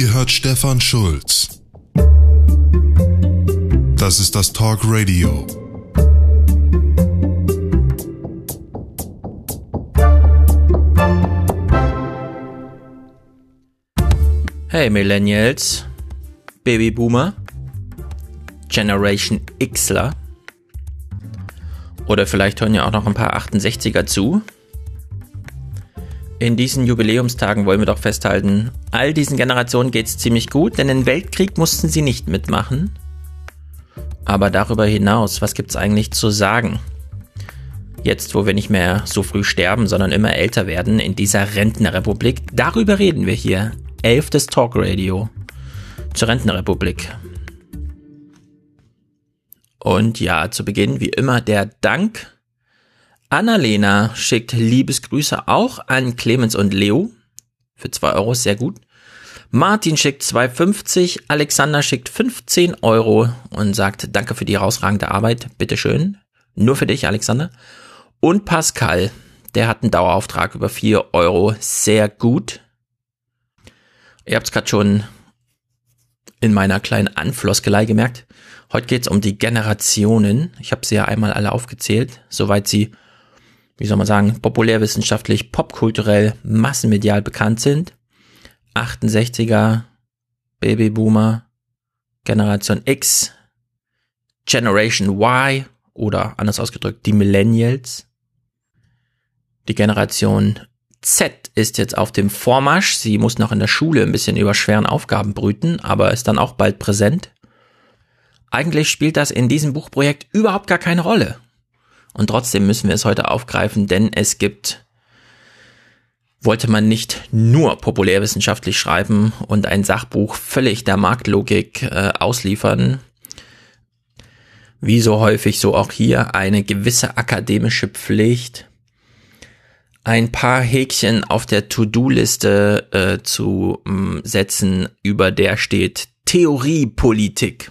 Ihr hört Stefan Schulz. Das ist das Talk Radio. Hey Millennials, Babyboomer, Generation Xler oder vielleicht hören ja auch noch ein paar 68er zu. In diesen Jubiläumstagen wollen wir doch festhalten, all diesen Generationen geht's ziemlich gut, denn den Weltkrieg mussten sie nicht mitmachen. Aber darüber hinaus, was gibt's eigentlich zu sagen? Jetzt, wo wir nicht mehr so früh sterben, sondern immer älter werden in dieser Rentnerrepublik, darüber reden wir hier. Elftes Talk Radio zur Rentnerrepublik. Und ja, zu Beginn wie immer der Dank. Annalena schickt Liebesgrüße auch an Clemens und Leo. Für 2 Euro, sehr gut. Martin schickt 2,50, Alexander schickt 15 Euro und sagt Danke für die herausragende Arbeit. Bitteschön. Nur für dich, Alexander. Und Pascal, der hat einen Dauerauftrag über 4 Euro. Sehr gut. Ihr habt es gerade schon in meiner kleinen Anfloskelei gemerkt. Heute geht es um die Generationen. Ich habe sie ja einmal alle aufgezählt, soweit sie, wie soll man sagen, populärwissenschaftlich, popkulturell, massenmedial bekannt sind. 68er, Babyboomer, Generation X, Generation Y oder anders ausgedrückt die Millennials, die Generation Z ist jetzt auf dem Vormarsch. Sie muss noch in der Schule ein bisschen über schweren Aufgaben brüten, aber ist dann auch bald präsent. Eigentlich spielt das in diesem Buchprojekt überhaupt gar keine Rolle. Und trotzdem müssen wir es heute aufgreifen, denn es gibt, wollte man nicht nur populärwissenschaftlich schreiben und ein Sachbuch völlig der Marktlogik äh, ausliefern, wie so häufig so auch hier eine gewisse akademische Pflicht, ein paar Häkchen auf der To-Do-Liste äh, zu mh, setzen, über der steht Theoriepolitik.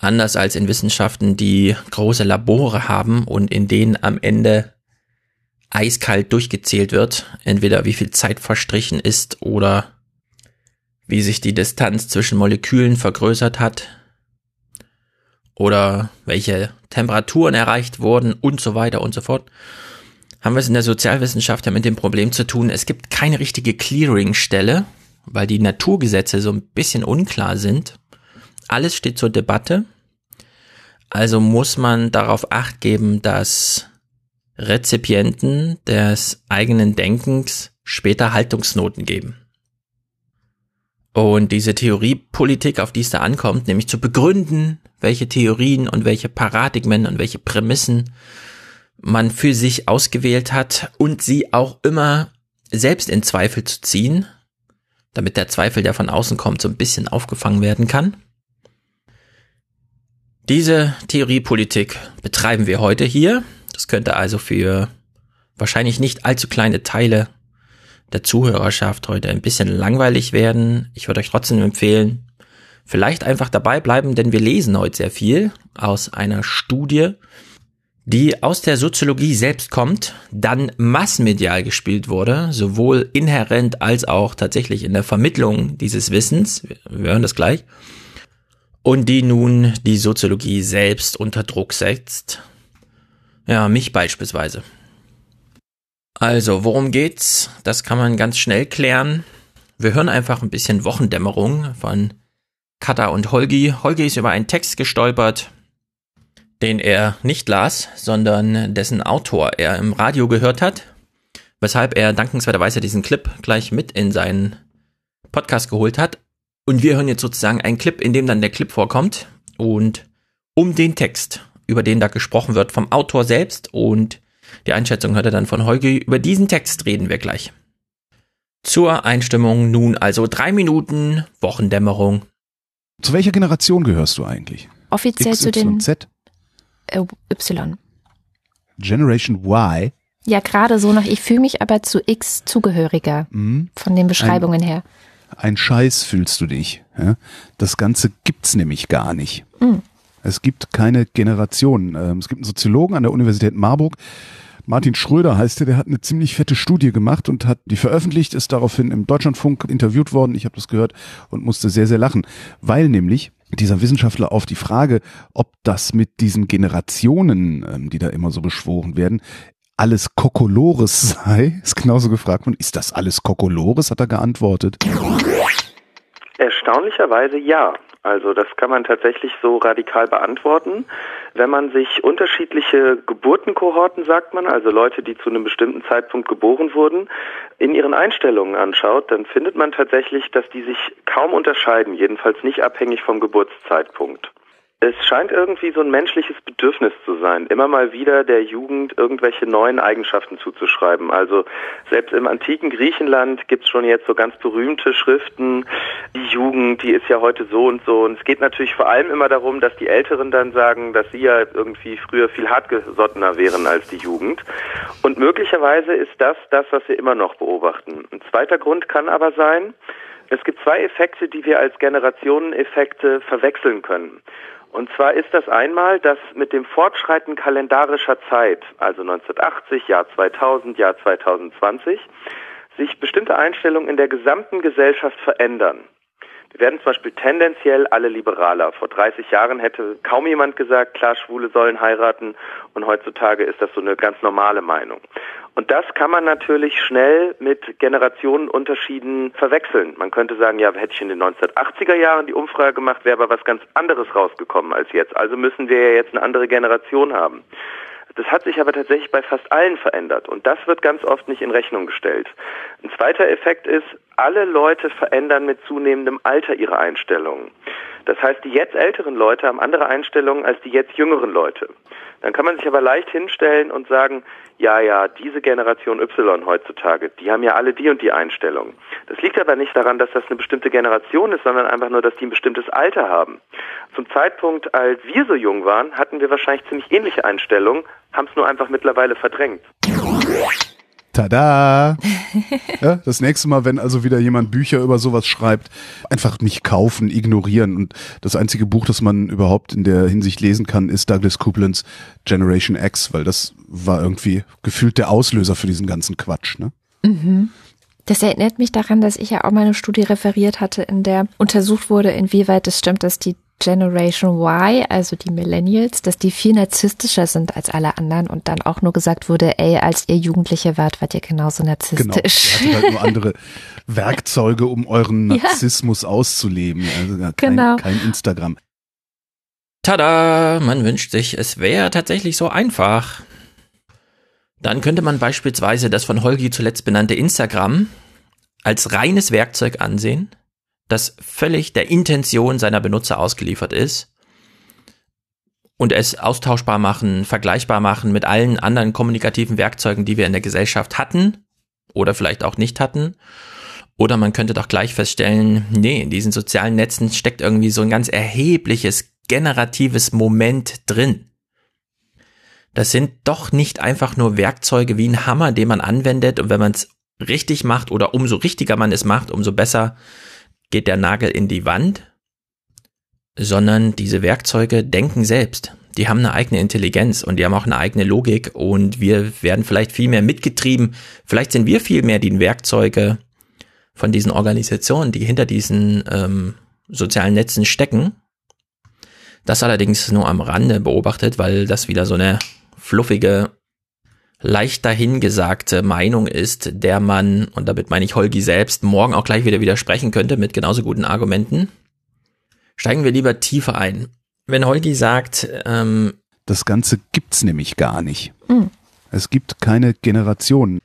Anders als in Wissenschaften, die große Labore haben und in denen am Ende eiskalt durchgezählt wird, entweder wie viel Zeit verstrichen ist oder wie sich die Distanz zwischen Molekülen vergrößert hat oder welche Temperaturen erreicht wurden und so weiter und so fort haben wir es in der Sozialwissenschaft ja mit dem Problem zu tun, es gibt keine richtige Clearing-Stelle, weil die Naturgesetze so ein bisschen unklar sind. Alles steht zur Debatte. Also muss man darauf acht geben, dass Rezipienten des eigenen Denkens später Haltungsnoten geben. Und diese Theoriepolitik, auf die es da ankommt, nämlich zu begründen, welche Theorien und welche Paradigmen und welche Prämissen man für sich ausgewählt hat und sie auch immer selbst in Zweifel zu ziehen, damit der Zweifel, der von außen kommt, so ein bisschen aufgefangen werden kann. Diese Theoriepolitik betreiben wir heute hier. Das könnte also für wahrscheinlich nicht allzu kleine Teile der Zuhörerschaft heute ein bisschen langweilig werden. Ich würde euch trotzdem empfehlen, vielleicht einfach dabei bleiben, denn wir lesen heute sehr viel aus einer Studie, die aus der Soziologie selbst kommt, dann massmedial gespielt wurde, sowohl inhärent als auch tatsächlich in der Vermittlung dieses Wissens, wir hören das gleich, und die nun die Soziologie selbst unter Druck setzt. Ja, mich beispielsweise. Also, worum geht's? Das kann man ganz schnell klären. Wir hören einfach ein bisschen Wochendämmerung von Kata und Holgi. Holgi ist über einen Text gestolpert, den er nicht las, sondern dessen Autor er im Radio gehört hat, weshalb er dankenswerterweise diesen Clip gleich mit in seinen Podcast geholt hat. Und wir hören jetzt sozusagen einen Clip, in dem dann der Clip vorkommt und um den Text, über den da gesprochen wird, vom Autor selbst und die Einschätzung hört er dann von Holgi. Über diesen Text reden wir gleich. Zur Einstimmung nun also drei Minuten Wochendämmerung. Zu welcher Generation gehörst du eigentlich? Offiziell X, zu den Z? äh, Y. Generation Y. Ja, gerade so noch. Ich fühle mich aber zu X zugehöriger Mhm. von den Beschreibungen her. Ein Scheiß fühlst du dich. Ja? Das Ganze gibt's nämlich gar nicht. Mhm. Es gibt keine Generation. Ähm, Es gibt einen Soziologen an der Universität Marburg, Martin Schröder heißt der, der hat eine ziemlich fette Studie gemacht und hat die veröffentlicht, ist daraufhin im Deutschlandfunk interviewt worden. Ich habe das gehört und musste sehr, sehr lachen, weil nämlich dieser Wissenschaftler auf die Frage, ob das mit diesen Generationen, ähm, die da immer so beschworen werden, alles Kokolores sei, ist genauso gefragt worden, ist das alles Kokolores, hat er geantwortet. Erstaunlicherweise ja. Also das kann man tatsächlich so radikal beantworten. Wenn man sich unterschiedliche Geburtenkohorten, sagt man, also Leute, die zu einem bestimmten Zeitpunkt geboren wurden, in ihren Einstellungen anschaut, dann findet man tatsächlich, dass die sich kaum unterscheiden, jedenfalls nicht abhängig vom Geburtszeitpunkt. Es scheint irgendwie so ein menschliches Bedürfnis zu sein, immer mal wieder der Jugend irgendwelche neuen Eigenschaften zuzuschreiben. Also selbst im antiken Griechenland gibt es schon jetzt so ganz berühmte Schriften, die Jugend, die ist ja heute so und so. Und es geht natürlich vor allem immer darum, dass die Älteren dann sagen, dass sie ja irgendwie früher viel hartgesottener wären als die Jugend. Und möglicherweise ist das das, was wir immer noch beobachten. Ein zweiter Grund kann aber sein, es gibt zwei Effekte, die wir als Generationeneffekte verwechseln können. Und zwar ist das einmal, dass mit dem Fortschreiten kalendarischer Zeit, also 1980, Jahr 2000, Jahr 2020, sich bestimmte Einstellungen in der gesamten Gesellschaft verändern. Wir werden zum Beispiel tendenziell alle liberaler. Vor 30 Jahren hätte kaum jemand gesagt, klar, Schwule sollen heiraten und heutzutage ist das so eine ganz normale Meinung. Und das kann man natürlich schnell mit Generationenunterschieden verwechseln. Man könnte sagen, ja, hätte ich in den 1980er Jahren die Umfrage gemacht, wäre aber was ganz anderes rausgekommen als jetzt. Also müssen wir ja jetzt eine andere Generation haben. Das hat sich aber tatsächlich bei fast allen verändert und das wird ganz oft nicht in Rechnung gestellt. Ein zweiter Effekt ist, alle Leute verändern mit zunehmendem Alter ihre Einstellungen. Das heißt, die jetzt älteren Leute haben andere Einstellungen als die jetzt jüngeren Leute. Dann kann man sich aber leicht hinstellen und sagen, ja, ja, diese Generation Y heutzutage, die haben ja alle die und die Einstellungen. Das liegt aber nicht daran, dass das eine bestimmte Generation ist, sondern einfach nur, dass die ein bestimmtes Alter haben. Zum Zeitpunkt, als wir so jung waren, hatten wir wahrscheinlich ziemlich ähnliche Einstellungen, haben es nur einfach mittlerweile verdrängt. Tada! ja, das nächste Mal, wenn also wieder jemand Bücher über sowas schreibt, einfach nicht kaufen, ignorieren. Und das einzige Buch, das man überhaupt in der Hinsicht lesen kann, ist Douglas Couplands Generation X, weil das war irgendwie gefühlt der Auslöser für diesen ganzen Quatsch. Ne? Mhm. Das erinnert mich daran, dass ich ja auch mal eine Studie referiert hatte, in der untersucht wurde, inwieweit es stimmt, dass die Generation Y, also die Millennials, dass die viel narzisstischer sind als alle anderen und dann auch nur gesagt wurde, ey, als ihr Jugendliche wart, wart ihr genauso narzisstisch. Genau, ihr hattet halt nur andere Werkzeuge, um euren Narzissmus ja. auszuleben. Also kein, genau. kein Instagram. Tada, man wünscht sich, es wäre tatsächlich so einfach. Dann könnte man beispielsweise das von Holgi zuletzt benannte Instagram als reines Werkzeug ansehen, das völlig der Intention seiner Benutzer ausgeliefert ist und es austauschbar machen, vergleichbar machen mit allen anderen kommunikativen Werkzeugen, die wir in der Gesellschaft hatten oder vielleicht auch nicht hatten. Oder man könnte doch gleich feststellen, nee, in diesen sozialen Netzen steckt irgendwie so ein ganz erhebliches generatives Moment drin. Das sind doch nicht einfach nur Werkzeuge wie ein Hammer, den man anwendet und wenn man es richtig macht oder umso richtiger man es macht, umso besser geht der Nagel in die Wand, sondern diese Werkzeuge denken selbst. Die haben eine eigene Intelligenz und die haben auch eine eigene Logik und wir werden vielleicht viel mehr mitgetrieben. Vielleicht sind wir viel mehr die Werkzeuge von diesen Organisationen, die hinter diesen ähm, sozialen Netzen stecken. Das allerdings nur am Rande beobachtet, weil das wieder so eine fluffige leicht dahingesagte Meinung ist, der man, und damit meine ich Holgi selbst, morgen auch gleich wieder widersprechen könnte mit genauso guten Argumenten. Steigen wir lieber tiefer ein. Wenn Holgi sagt, ähm, das Ganze gibt's nämlich gar nicht. Mhm. Es gibt keine Generationen.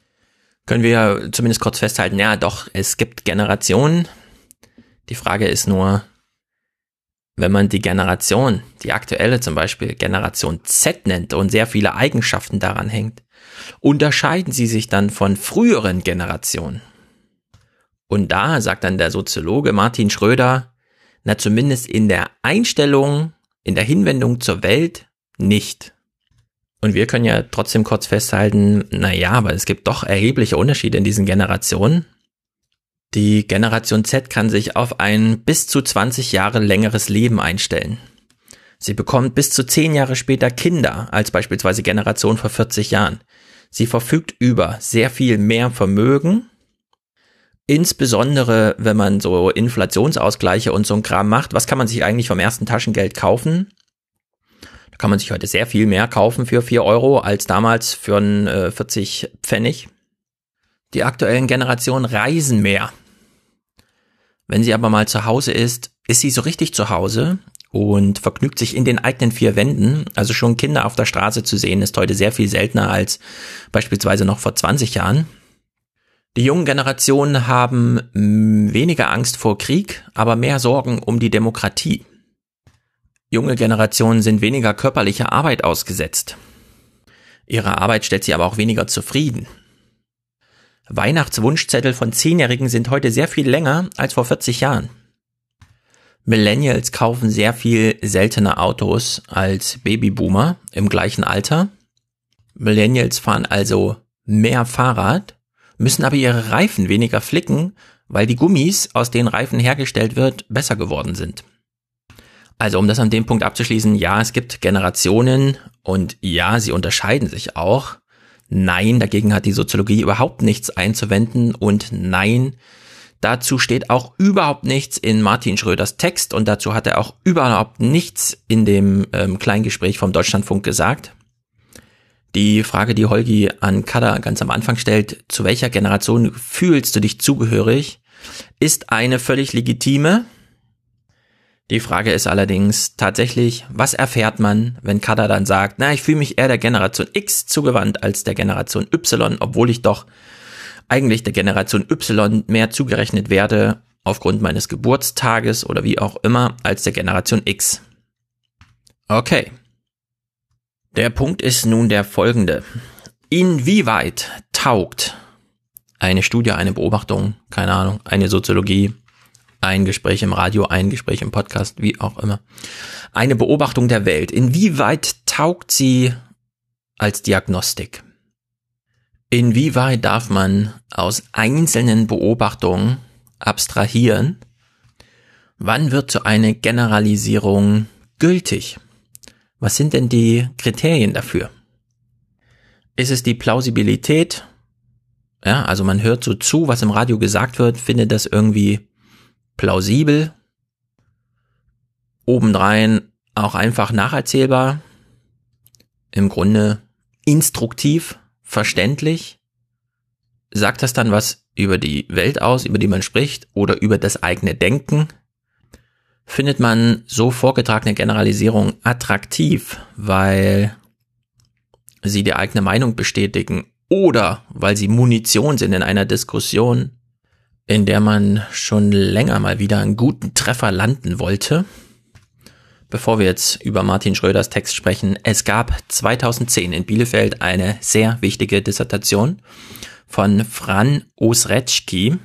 Können wir zumindest kurz festhalten, ja doch, es gibt Generationen. Die Frage ist nur, wenn man die Generation, die aktuelle zum Beispiel Generation Z nennt und sehr viele Eigenschaften daran hängt, unterscheiden sie sich dann von früheren Generationen. Und da sagt dann der Soziologe Martin Schröder, na zumindest in der Einstellung, in der Hinwendung zur Welt nicht. Und wir können ja trotzdem kurz festhalten, na ja, aber es gibt doch erhebliche Unterschiede in diesen Generationen. Die Generation Z kann sich auf ein bis zu 20 Jahre längeres Leben einstellen. Sie bekommt bis zu 10 Jahre später Kinder als beispielsweise Generation vor 40 Jahren. Sie verfügt über sehr viel mehr Vermögen. Insbesondere, wenn man so Inflationsausgleiche und so ein Kram macht. Was kann man sich eigentlich vom ersten Taschengeld kaufen? Da kann man sich heute sehr viel mehr kaufen für 4 Euro als damals für ein, äh, 40 Pfennig. Die aktuellen Generationen reisen mehr. Wenn sie aber mal zu Hause ist, ist sie so richtig zu Hause und vergnügt sich in den eigenen vier Wänden. Also schon Kinder auf der Straße zu sehen, ist heute sehr viel seltener als beispielsweise noch vor 20 Jahren. Die jungen Generationen haben mm, weniger Angst vor Krieg, aber mehr Sorgen um die Demokratie. Junge Generationen sind weniger körperlicher Arbeit ausgesetzt. Ihre Arbeit stellt sie aber auch weniger zufrieden. Weihnachtswunschzettel von Zehnjährigen sind heute sehr viel länger als vor 40 Jahren. Millennials kaufen sehr viel seltener Autos als Babyboomer im gleichen Alter. Millennials fahren also mehr Fahrrad, müssen aber ihre Reifen weniger flicken, weil die Gummis, aus denen Reifen hergestellt wird, besser geworden sind. Also um das an dem Punkt abzuschließen, ja, es gibt Generationen und ja, sie unterscheiden sich auch. Nein, dagegen hat die Soziologie überhaupt nichts einzuwenden und nein, dazu steht auch überhaupt nichts in Martin Schröders Text und dazu hat er auch überhaupt nichts in dem ähm, Kleingespräch vom Deutschlandfunk gesagt. Die Frage, die Holgi an Kada ganz am Anfang stellt, zu welcher Generation fühlst du dich zugehörig, ist eine völlig legitime. Die Frage ist allerdings tatsächlich, was erfährt man, wenn Kada dann sagt, na, ich fühle mich eher der Generation X zugewandt als der Generation Y, obwohl ich doch eigentlich der Generation Y mehr zugerechnet werde aufgrund meines Geburtstages oder wie auch immer als der Generation X. Okay. Der Punkt ist nun der folgende. Inwieweit taugt eine Studie, eine Beobachtung, keine Ahnung, eine Soziologie, ein Gespräch im Radio, ein Gespräch im Podcast, wie auch immer. Eine Beobachtung der Welt. Inwieweit taugt sie als Diagnostik? Inwieweit darf man aus einzelnen Beobachtungen abstrahieren? Wann wird so eine Generalisierung gültig? Was sind denn die Kriterien dafür? Ist es die Plausibilität? Ja, also man hört so zu, was im Radio gesagt wird, findet das irgendwie plausibel, obendrein auch einfach nacherzählbar, im Grunde instruktiv, verständlich. Sagt das dann was über die Welt aus, über die man spricht, oder über das eigene Denken? Findet man so vorgetragene Generalisierung attraktiv, weil sie die eigene Meinung bestätigen oder weil sie Munition sind in einer Diskussion, in der man schon länger mal wieder einen guten Treffer landen wollte. Bevor wir jetzt über Martin Schröders Text sprechen, es gab 2010 in Bielefeld eine sehr wichtige Dissertation von Fran Osretschki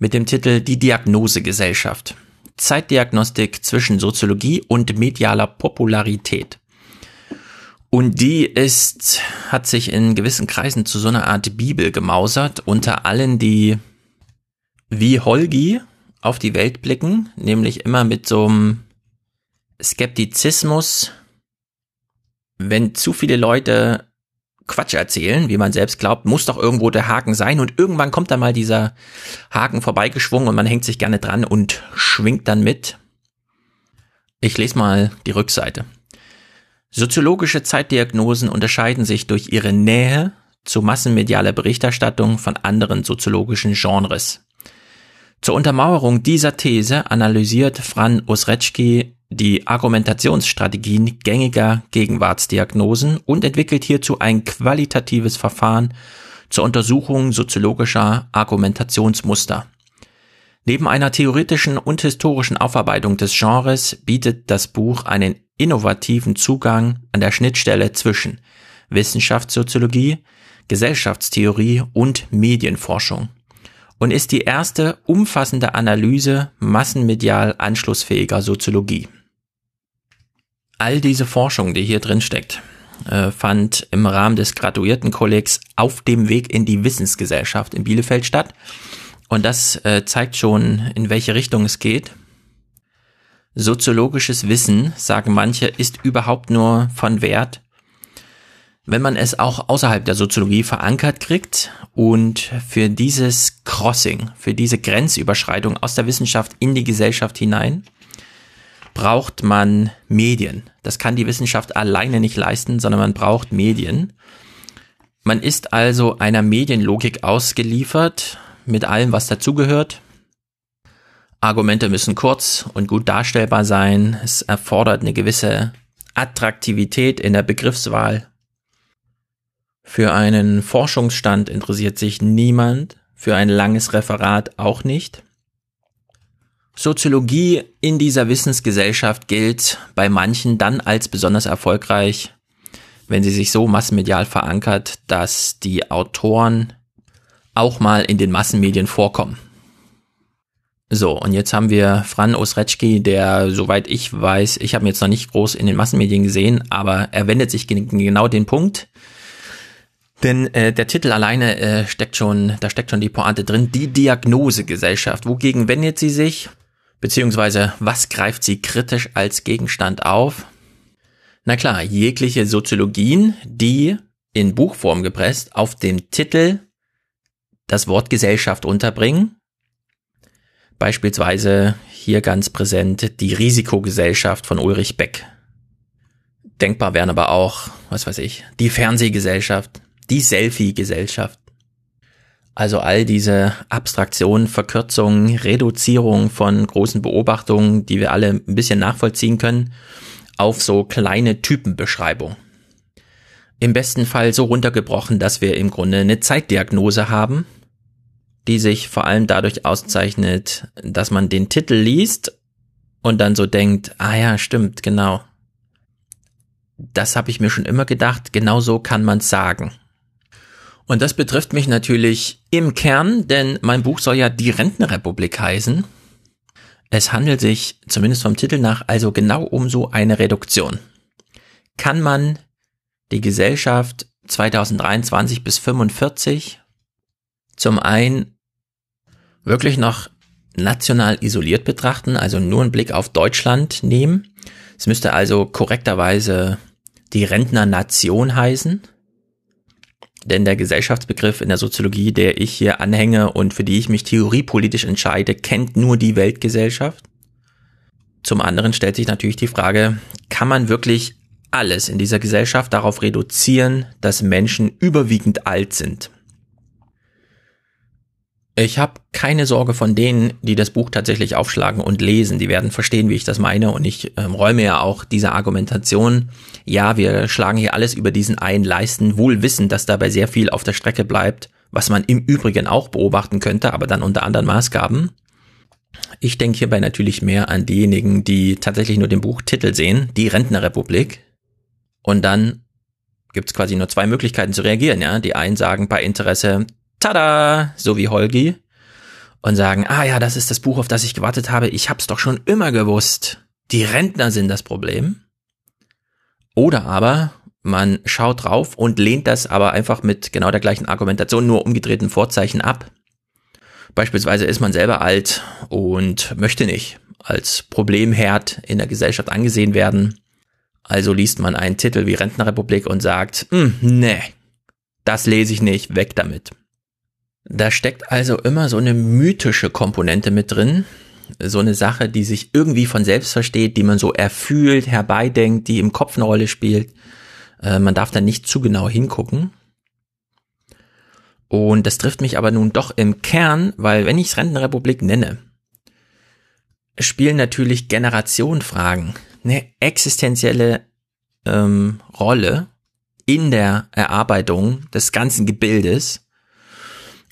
mit dem Titel Die Diagnosegesellschaft. Zeitdiagnostik zwischen Soziologie und medialer Popularität. Und die ist, hat sich in gewissen Kreisen zu so einer Art Bibel gemausert, unter allen, die wie Holgi auf die Welt blicken, nämlich immer mit so einem Skeptizismus, wenn zu viele Leute Quatsch erzählen, wie man selbst glaubt, muss doch irgendwo der Haken sein und irgendwann kommt da mal dieser Haken vorbeigeschwungen und man hängt sich gerne dran und schwingt dann mit. Ich lese mal die Rückseite. Soziologische Zeitdiagnosen unterscheiden sich durch ihre Nähe zu massenmedialer Berichterstattung von anderen soziologischen Genres. Zur Untermauerung dieser These analysiert Fran Osretschki die Argumentationsstrategien gängiger Gegenwartsdiagnosen und entwickelt hierzu ein qualitatives Verfahren zur Untersuchung soziologischer Argumentationsmuster. Neben einer theoretischen und historischen Aufarbeitung des Genres bietet das Buch einen innovativen Zugang an der Schnittstelle zwischen Wissenschaftssoziologie, Gesellschaftstheorie und Medienforschung und ist die erste umfassende Analyse massenmedial anschlussfähiger Soziologie. All diese Forschung, die hier drin steckt, äh, fand im Rahmen des Graduiertenkollegs auf dem Weg in die Wissensgesellschaft in Bielefeld statt. Und das äh, zeigt schon, in welche Richtung es geht. Soziologisches Wissen, sagen manche, ist überhaupt nur von Wert, wenn man es auch außerhalb der Soziologie verankert kriegt und für dieses Crossing, für diese Grenzüberschreitung aus der Wissenschaft in die Gesellschaft hinein, braucht man Medien. Das kann die Wissenschaft alleine nicht leisten, sondern man braucht Medien. Man ist also einer Medienlogik ausgeliefert, mit allem, was dazugehört. Argumente müssen kurz und gut darstellbar sein. Es erfordert eine gewisse Attraktivität in der Begriffswahl. Für einen Forschungsstand interessiert sich niemand, für ein langes Referat auch nicht. Soziologie in dieser Wissensgesellschaft gilt bei manchen dann als besonders erfolgreich, wenn sie sich so massenmedial verankert, dass die Autoren auch mal in den Massenmedien vorkommen. So, und jetzt haben wir Fran Osretschki, der, soweit ich weiß, ich habe ihn jetzt noch nicht groß in den Massenmedien gesehen, aber er wendet sich genau den Punkt. Denn äh, der Titel alleine äh, steckt schon, da steckt schon die Pointe drin, die Diagnosegesellschaft. Wogegen wendet sie sich? Beziehungsweise was greift sie kritisch als Gegenstand auf? Na klar, jegliche Soziologien, die in Buchform gepresst auf dem Titel das Wort Gesellschaft unterbringen. Beispielsweise hier ganz präsent die Risikogesellschaft von Ulrich Beck. Denkbar wären aber auch, was weiß ich, die Fernsehgesellschaft, die Selfie-Gesellschaft. Also all diese Abstraktionen, Verkürzungen, Reduzierung von großen Beobachtungen, die wir alle ein bisschen nachvollziehen können, auf so kleine Typenbeschreibungen. Im besten Fall so runtergebrochen, dass wir im Grunde eine Zeitdiagnose haben, die sich vor allem dadurch auszeichnet, dass man den Titel liest und dann so denkt, ah ja, stimmt, genau. Das habe ich mir schon immer gedacht, genau so kann man sagen. Und das betrifft mich natürlich im Kern, denn mein Buch soll ja die Rentenrepublik heißen. Es handelt sich, zumindest vom Titel nach, also genau um so eine Reduktion. Kann man die Gesellschaft 2023 bis 45 zum einen wirklich noch national isoliert betrachten, also nur einen Blick auf Deutschland nehmen. Es müsste also korrekterweise die Rentnernation heißen. Denn der Gesellschaftsbegriff in der Soziologie, der ich hier anhänge und für die ich mich theoriepolitisch entscheide, kennt nur die Weltgesellschaft. Zum anderen stellt sich natürlich die Frage, kann man wirklich alles in dieser Gesellschaft darauf reduzieren, dass Menschen überwiegend alt sind? Ich habe keine Sorge von denen, die das Buch tatsächlich aufschlagen und lesen. Die werden verstehen, wie ich das meine. Und ich ähm, räume ja auch diese Argumentation. Ja, wir schlagen hier alles über diesen einen Leisten, wohl wissen, dass dabei sehr viel auf der Strecke bleibt, was man im Übrigen auch beobachten könnte, aber dann unter anderen Maßgaben. Ich denke hierbei natürlich mehr an diejenigen, die tatsächlich nur den Buchtitel sehen, die Rentnerrepublik. Und dann gibt's quasi nur zwei Möglichkeiten zu reagieren. Ja, die einen sagen bei Interesse, tada, so wie Holgi, und sagen, ah ja, das ist das Buch, auf das ich gewartet habe, ich hab's doch schon immer gewusst. Die Rentner sind das Problem. Oder aber man schaut drauf und lehnt das aber einfach mit genau der gleichen Argumentation, nur umgedrehten Vorzeichen ab. Beispielsweise ist man selber alt und möchte nicht als Problemherd in der Gesellschaft angesehen werden. Also liest man einen Titel wie Rentnerrepublik und sagt, hm, nee, das lese ich nicht, weg damit. Da steckt also immer so eine mythische Komponente mit drin. So eine Sache, die sich irgendwie von selbst versteht, die man so erfühlt, herbeidenkt, die im Kopf eine Rolle spielt. Äh, man darf da nicht zu genau hingucken. Und das trifft mich aber nun doch im Kern, weil wenn ich es Rentenrepublik nenne, spielen natürlich Generationenfragen eine existenzielle ähm, Rolle in der Erarbeitung des ganzen Gebildes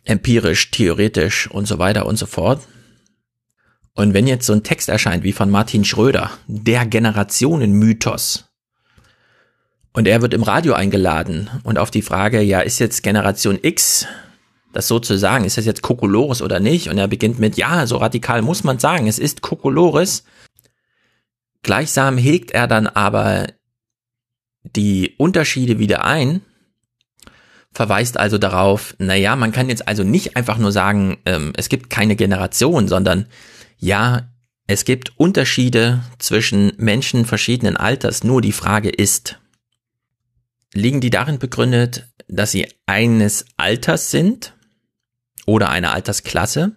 empirisch, theoretisch und so weiter und so fort. Und wenn jetzt so ein Text erscheint wie von Martin Schröder, der Generationenmythos, und er wird im Radio eingeladen und auf die Frage, ja, ist jetzt Generation X das sozusagen, ist das jetzt Kokolores oder nicht? Und er beginnt mit, ja, so radikal muss man sagen, es ist Kokolores. Gleichsam hegt er dann aber die Unterschiede wieder ein verweist also darauf, naja, man kann jetzt also nicht einfach nur sagen, ähm, es gibt keine Generation, sondern ja, es gibt Unterschiede zwischen Menschen verschiedenen Alters, nur die Frage ist, liegen die darin begründet, dass sie eines Alters sind oder einer Altersklasse?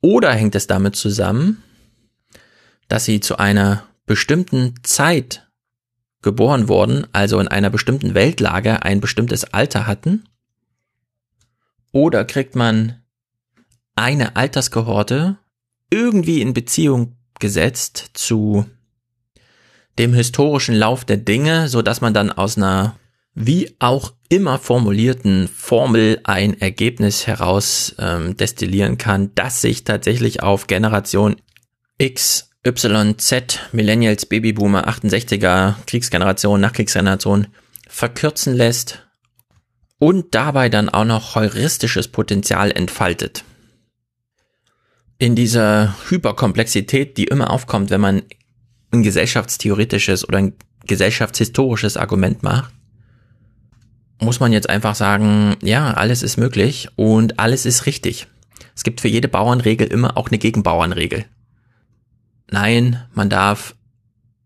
Oder hängt es damit zusammen, dass sie zu einer bestimmten Zeit geboren wurden, also in einer bestimmten Weltlage ein bestimmtes Alter hatten? Oder kriegt man eine Alterskohorte irgendwie in Beziehung gesetzt zu dem historischen Lauf der Dinge, so dass man dann aus einer wie auch immer formulierten Formel ein Ergebnis heraus ähm, destillieren kann, das sich tatsächlich auf Generation X, Y, Z, Millennials, Babyboomer, 68er, Kriegsgeneration, Nachkriegsgeneration verkürzen lässt und dabei dann auch noch heuristisches Potenzial entfaltet. In dieser Hyperkomplexität, die immer aufkommt, wenn man ein gesellschaftstheoretisches oder ein gesellschaftshistorisches Argument macht, muss man jetzt einfach sagen, ja, alles ist möglich und alles ist richtig. Es gibt für jede Bauernregel immer auch eine Gegenbauernregel. Nein, man darf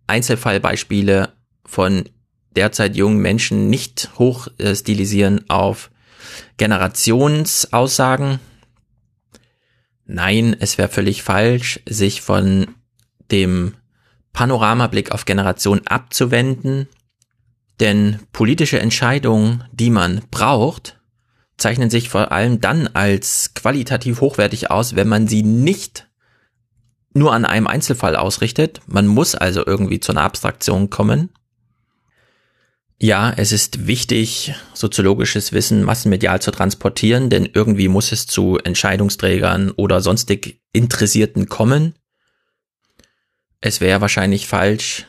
Einzelfallbeispiele von derzeit jungen Menschen nicht hoch äh, auf Generationsaussagen. Nein, es wäre völlig falsch, sich von dem Panoramablick auf Generation abzuwenden, denn politische Entscheidungen, die man braucht, zeichnen sich vor allem dann als qualitativ hochwertig aus, wenn man sie nicht nur an einem Einzelfall ausrichtet. Man muss also irgendwie zu einer Abstraktion kommen. Ja, es ist wichtig, soziologisches Wissen massenmedial zu transportieren, denn irgendwie muss es zu Entscheidungsträgern oder sonstig Interessierten kommen. Es wäre wahrscheinlich falsch,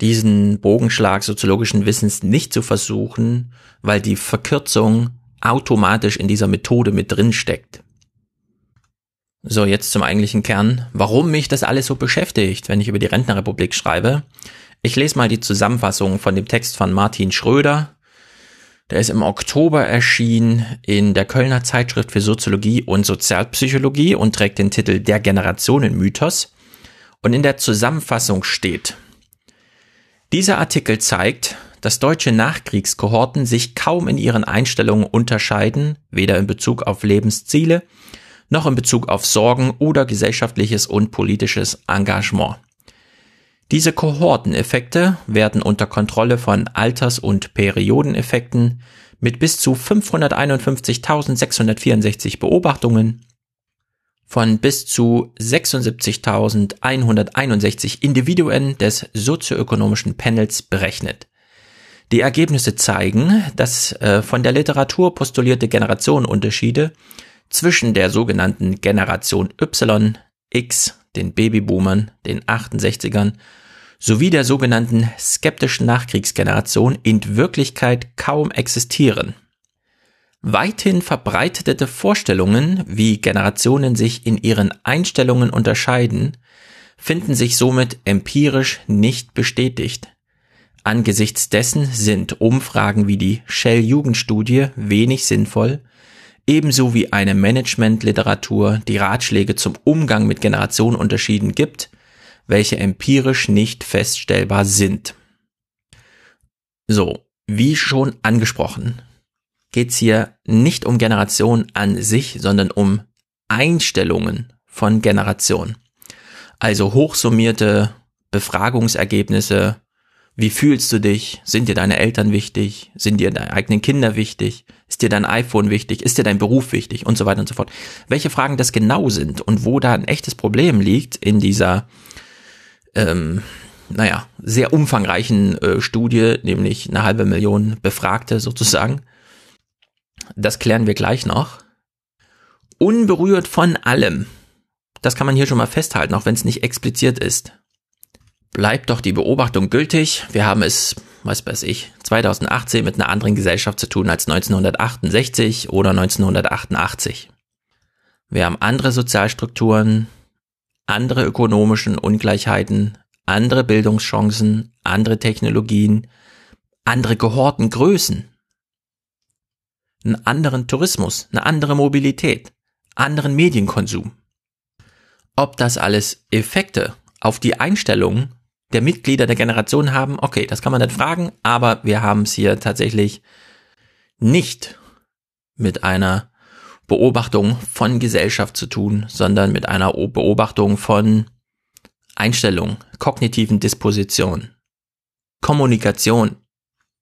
diesen Bogenschlag soziologischen Wissens nicht zu versuchen, weil die Verkürzung automatisch in dieser Methode mit drin steckt. So, jetzt zum eigentlichen Kern. Warum mich das alles so beschäftigt, wenn ich über die Rentnerrepublik schreibe? Ich lese mal die Zusammenfassung von dem Text von Martin Schröder. Der ist im Oktober erschienen in der Kölner Zeitschrift für Soziologie und Sozialpsychologie und trägt den Titel Der Generationenmythos. Und in der Zusammenfassung steht, dieser Artikel zeigt, dass deutsche Nachkriegskohorten sich kaum in ihren Einstellungen unterscheiden, weder in Bezug auf Lebensziele noch in Bezug auf Sorgen oder gesellschaftliches und politisches Engagement. Diese Kohorteneffekte werden unter Kontrolle von Alters- und Periodeneffekten mit bis zu 551.664 Beobachtungen von bis zu 76.161 Individuen des sozioökonomischen Panels berechnet. Die Ergebnisse zeigen, dass äh, von der Literatur postulierte Generationenunterschiede zwischen der sogenannten Generation Y, X, den Babyboomern, den 68ern sowie der sogenannten skeptischen Nachkriegsgeneration in Wirklichkeit kaum existieren. Weithin verbreitete Vorstellungen, wie Generationen sich in ihren Einstellungen unterscheiden, finden sich somit empirisch nicht bestätigt. Angesichts dessen sind Umfragen wie die Shell-Jugendstudie wenig sinnvoll, ebenso wie eine Managementliteratur, die Ratschläge zum Umgang mit Generationenunterschieden gibt, welche empirisch nicht feststellbar sind. So, wie schon angesprochen, geht es hier nicht um Generation an sich, sondern um Einstellungen von Generation. Also hochsummierte Befragungsergebnisse. Wie fühlst du dich? Sind dir deine Eltern wichtig? Sind dir deine eigenen Kinder wichtig? Ist dir dein iPhone wichtig? Ist dir dein Beruf wichtig? Und so weiter und so fort. Welche Fragen das genau sind und wo da ein echtes Problem liegt in dieser, ähm, naja, sehr umfangreichen äh, Studie, nämlich eine halbe Million Befragte sozusagen, das klären wir gleich noch. Unberührt von allem. Das kann man hier schon mal festhalten, auch wenn es nicht expliziert ist. Bleibt doch die Beobachtung gültig. Wir haben es, was weiß ich, 2018 mit einer anderen Gesellschaft zu tun als 1968 oder 1988. Wir haben andere Sozialstrukturen, andere ökonomischen Ungleichheiten, andere Bildungschancen, andere Technologien, andere Gehortengrößen einen anderen Tourismus, eine andere Mobilität, anderen Medienkonsum. Ob das alles Effekte auf die Einstellung der Mitglieder der Generation haben, okay, das kann man dann fragen, aber wir haben es hier tatsächlich nicht mit einer Beobachtung von Gesellschaft zu tun, sondern mit einer Beobachtung von Einstellung, kognitiven Disposition, Kommunikation,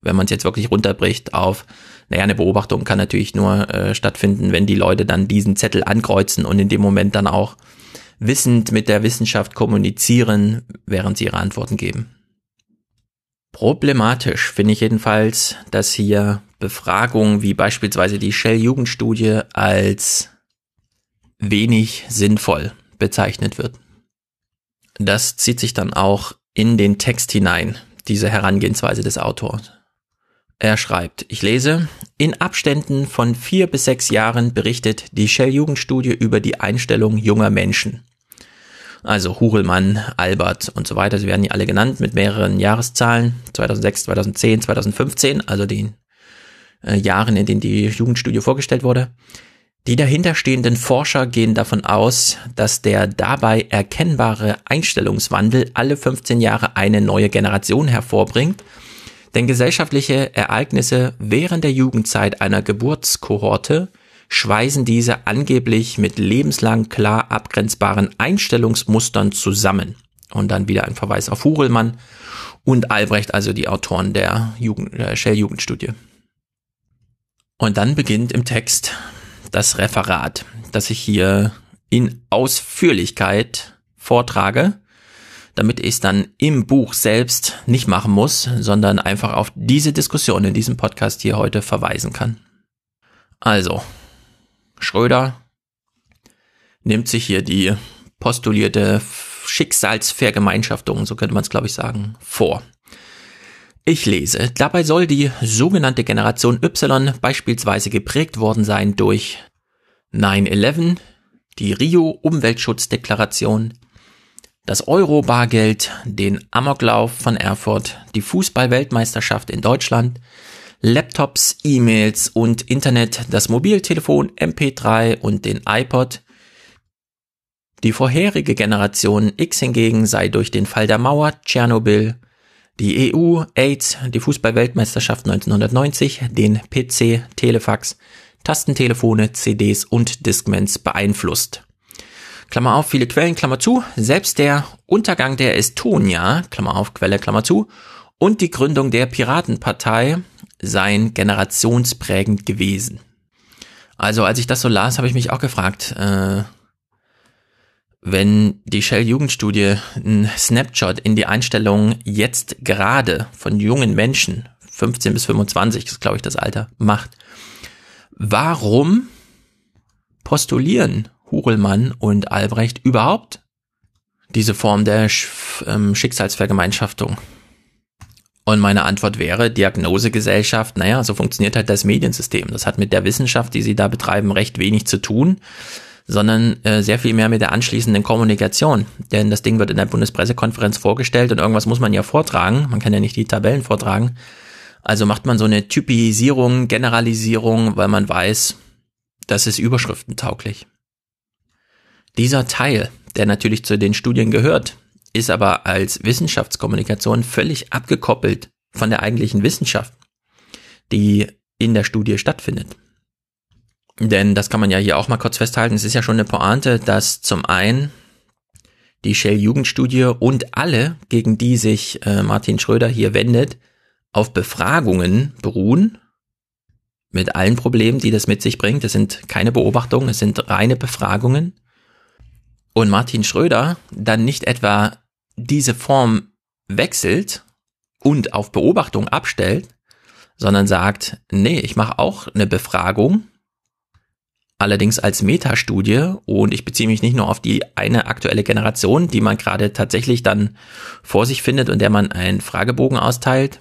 wenn man es jetzt wirklich runterbricht auf, naja, eine Beobachtung kann natürlich nur äh, stattfinden, wenn die Leute dann diesen Zettel ankreuzen und in dem Moment dann auch wissend mit der Wissenschaft kommunizieren, während sie ihre Antworten geben. Problematisch finde ich jedenfalls, dass hier Befragungen wie beispielsweise die Shell-Jugendstudie als wenig sinnvoll bezeichnet wird. Das zieht sich dann auch in den Text hinein, diese Herangehensweise des Autors. Er schreibt, ich lese, in Abständen von vier bis sechs Jahren berichtet die Shell-Jugendstudie über die Einstellung junger Menschen. Also Hurelmann, Albert und so weiter, sie werden hier alle genannt mit mehreren Jahreszahlen, 2006, 2010, 2015, also den äh, Jahren, in denen die Jugendstudie vorgestellt wurde. Die dahinterstehenden Forscher gehen davon aus, dass der dabei erkennbare Einstellungswandel alle 15 Jahre eine neue Generation hervorbringt, denn gesellschaftliche Ereignisse während der Jugendzeit einer Geburtskohorte schweißen diese angeblich mit lebenslang klar abgrenzbaren Einstellungsmustern zusammen. Und dann wieder ein Verweis auf Hurelmann und Albrecht, also die Autoren der, Jugend, der Shell-Jugendstudie. Und dann beginnt im Text das Referat, das ich hier in Ausführlichkeit vortrage, damit ich es dann im Buch selbst nicht machen muss, sondern einfach auf diese Diskussion in diesem Podcast hier heute verweisen kann. Also, Schröder nimmt sich hier die postulierte Schicksalsvergemeinschaftung, so könnte man es glaube ich sagen, vor. Ich lese, dabei soll die sogenannte Generation Y beispielsweise geprägt worden sein durch 9-11, die Rio-Umweltschutzdeklaration, das Euro-Bargeld, den Amoklauf von Erfurt, die Fußball-Weltmeisterschaft in Deutschland, Laptops, E-Mails und Internet, das Mobiltelefon, MP3 und den iPod. Die vorherige Generation X hingegen sei durch den Fall der Mauer, Tschernobyl, die EU, AIDS, die Fußballweltmeisterschaft 1990, den PC, Telefax, Tastentelefone, CDs und Discmans beeinflusst. Klammer auf, viele Quellen, Klammer zu, selbst der Untergang der Estonia, Klammer auf, Quelle, Klammer zu, und die Gründung der Piratenpartei seien generationsprägend gewesen. Also als ich das so las, habe ich mich auch gefragt, äh, wenn die Shell-Jugendstudie einen Snapshot in die Einstellung jetzt gerade von jungen Menschen, 15 bis 25 ist glaube ich das Alter, macht, warum postulieren Hurelmann und Albrecht überhaupt diese Form der ähm, Schicksalsvergemeinschaftung? Und meine Antwort wäre, Diagnosegesellschaft, naja, so funktioniert halt das Mediensystem. Das hat mit der Wissenschaft, die sie da betreiben, recht wenig zu tun sondern äh, sehr viel mehr mit der anschließenden Kommunikation. Denn das Ding wird in der Bundespressekonferenz vorgestellt und irgendwas muss man ja vortragen. Man kann ja nicht die Tabellen vortragen. Also macht man so eine Typisierung, Generalisierung, weil man weiß, das ist überschriftentauglich. Dieser Teil, der natürlich zu den Studien gehört, ist aber als Wissenschaftskommunikation völlig abgekoppelt von der eigentlichen Wissenschaft, die in der Studie stattfindet. Denn das kann man ja hier auch mal kurz festhalten. Es ist ja schon eine Pointe, dass zum einen die Shell-Jugendstudie und alle, gegen die sich äh, Martin Schröder hier wendet, auf Befragungen beruhen, mit allen Problemen, die das mit sich bringt. Es sind keine Beobachtungen, es sind reine Befragungen. Und Martin Schröder dann nicht etwa diese Form wechselt und auf Beobachtung abstellt, sondern sagt, nee, ich mache auch eine Befragung allerdings als Metastudie und ich beziehe mich nicht nur auf die eine aktuelle Generation, die man gerade tatsächlich dann vor sich findet und der man einen Fragebogen austeilt,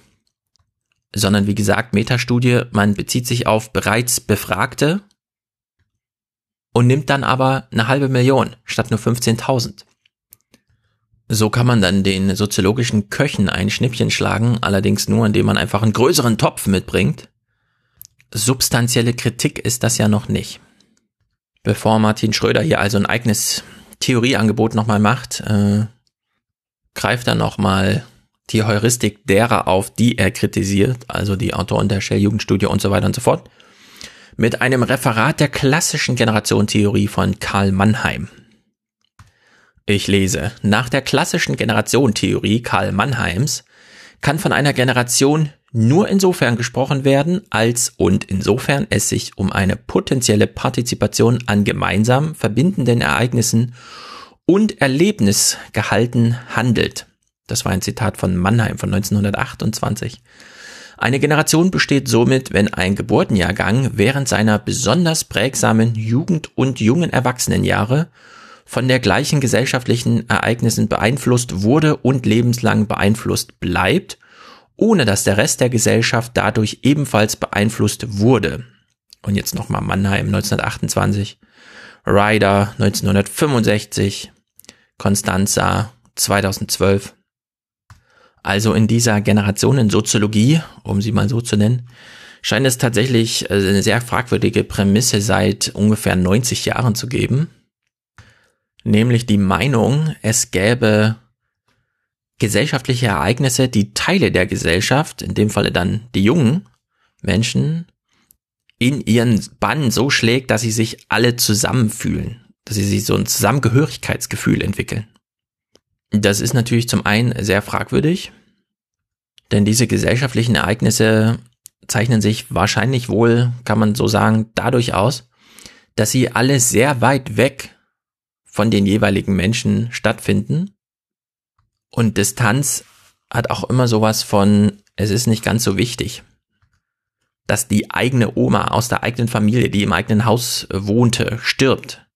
sondern wie gesagt Metastudie, man bezieht sich auf bereits Befragte und nimmt dann aber eine halbe Million statt nur 15.000. So kann man dann den soziologischen Köchen ein Schnippchen schlagen, allerdings nur indem man einfach einen größeren Topf mitbringt. Substanzielle Kritik ist das ja noch nicht bevor Martin Schröder hier also ein eigenes Theorieangebot nochmal macht, äh, greift er nochmal die Heuristik derer auf, die er kritisiert, also die Autoren der Shell-Jugendstudie und so weiter und so fort, mit einem Referat der klassischen Generationentheorie von Karl Mannheim. Ich lese, nach der klassischen Generationentheorie Karl Mannheims kann von einer Generation nur insofern gesprochen werden, als und insofern es sich um eine potenzielle Partizipation an gemeinsam verbindenden Ereignissen und Erlebnisgehalten handelt. Das war ein Zitat von Mannheim von 1928. Eine Generation besteht somit, wenn ein Geburtenjahrgang während seiner besonders prägsamen Jugend- und jungen Erwachsenenjahre von der gleichen gesellschaftlichen Ereignissen beeinflusst wurde und lebenslang beeinflusst bleibt, ohne dass der Rest der Gesellschaft dadurch ebenfalls beeinflusst wurde. Und jetzt nochmal Mannheim 1928, Ryder 1965, Constanza 2012. Also in dieser Generationensoziologie, um sie mal so zu nennen, scheint es tatsächlich äh, eine sehr fragwürdige Prämisse seit ungefähr 90 Jahren zu geben. Nämlich die Meinung, es gäbe gesellschaftliche Ereignisse, die Teile der Gesellschaft, in dem Falle dann die jungen Menschen, in ihren Bann so schlägt, dass sie sich alle zusammenfühlen, dass sie sich so ein Zusammengehörigkeitsgefühl entwickeln. Das ist natürlich zum einen sehr fragwürdig, denn diese gesellschaftlichen Ereignisse zeichnen sich wahrscheinlich wohl, kann man so sagen, dadurch aus, dass sie alle sehr weit weg von den jeweiligen Menschen stattfinden. Und Distanz hat auch immer sowas von, es ist nicht ganz so wichtig, dass die eigene Oma aus der eigenen Familie, die im eigenen Haus wohnte, stirbt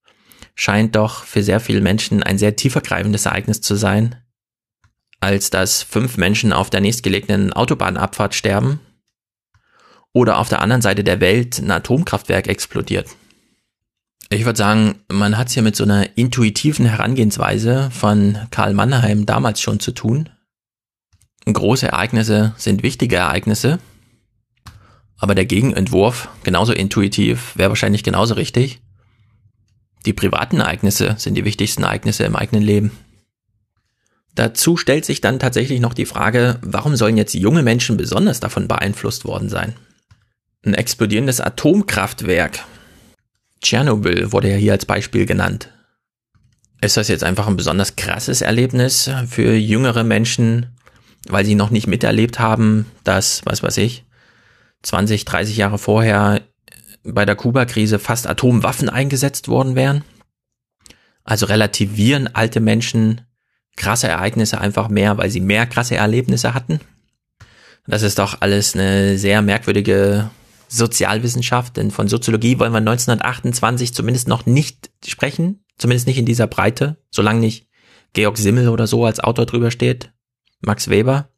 scheint doch für sehr viele Menschen ein sehr tiefergreifendes Ereignis zu sein, als dass fünf Menschen auf der nächstgelegenen Autobahnabfahrt sterben oder auf der anderen Seite der Welt ein Atomkraftwerk explodiert. Ich würde sagen, man hat es hier mit so einer intuitiven Herangehensweise von Karl Mannheim damals schon zu tun. Große Ereignisse sind wichtige Ereignisse, aber der Gegenentwurf, genauso intuitiv, wäre wahrscheinlich genauso richtig. Die privaten Ereignisse sind die wichtigsten Ereignisse im eigenen Leben. Dazu stellt sich dann tatsächlich noch die Frage, warum sollen jetzt junge Menschen besonders davon beeinflusst worden sein? Ein explodierendes Atomkraftwerk. Tschernobyl wurde ja hier als Beispiel genannt. Ist das jetzt einfach ein besonders krasses Erlebnis für jüngere Menschen, weil sie noch nicht miterlebt haben, dass, was weiß ich, 20, 30 Jahre vorher bei der Kuba-Krise fast Atomwaffen eingesetzt worden wären. Also relativieren alte Menschen krasse Ereignisse einfach mehr, weil sie mehr krasse Erlebnisse hatten. Das ist doch alles eine sehr merkwürdige Sozialwissenschaft, denn von Soziologie wollen wir 1928 zumindest noch nicht sprechen, zumindest nicht in dieser Breite, solange nicht Georg Simmel oder so als Autor drüber steht, Max Weber.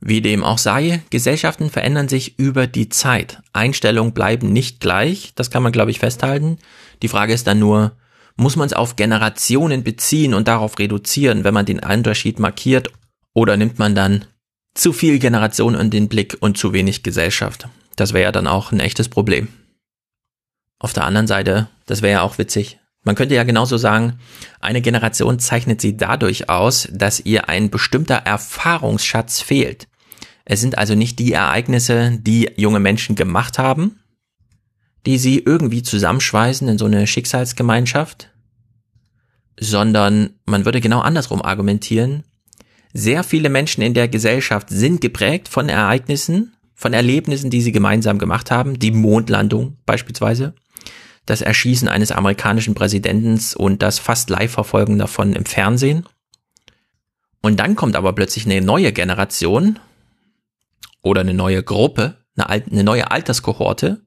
Wie dem auch sei, Gesellschaften verändern sich über die Zeit. Einstellungen bleiben nicht gleich, das kann man, glaube ich, festhalten. Die Frage ist dann nur, muss man es auf Generationen beziehen und darauf reduzieren, wenn man den Unterschied markiert, oder nimmt man dann zu viel Generation in den Blick und zu wenig Gesellschaft? Das wäre ja dann auch ein echtes Problem. Auf der anderen Seite, das wäre ja auch witzig. Man könnte ja genauso sagen, eine Generation zeichnet sie dadurch aus, dass ihr ein bestimmter Erfahrungsschatz fehlt. Es sind also nicht die Ereignisse, die junge Menschen gemacht haben, die sie irgendwie zusammenschweißen in so eine Schicksalsgemeinschaft, sondern man würde genau andersrum argumentieren. Sehr viele Menschen in der Gesellschaft sind geprägt von Ereignissen, von Erlebnissen, die sie gemeinsam gemacht haben, die Mondlandung beispielsweise, das Erschießen eines amerikanischen Präsidenten und das fast Live-Verfolgen davon im Fernsehen. Und dann kommt aber plötzlich eine neue Generation, oder eine neue Gruppe, eine, eine neue Alterskohorte,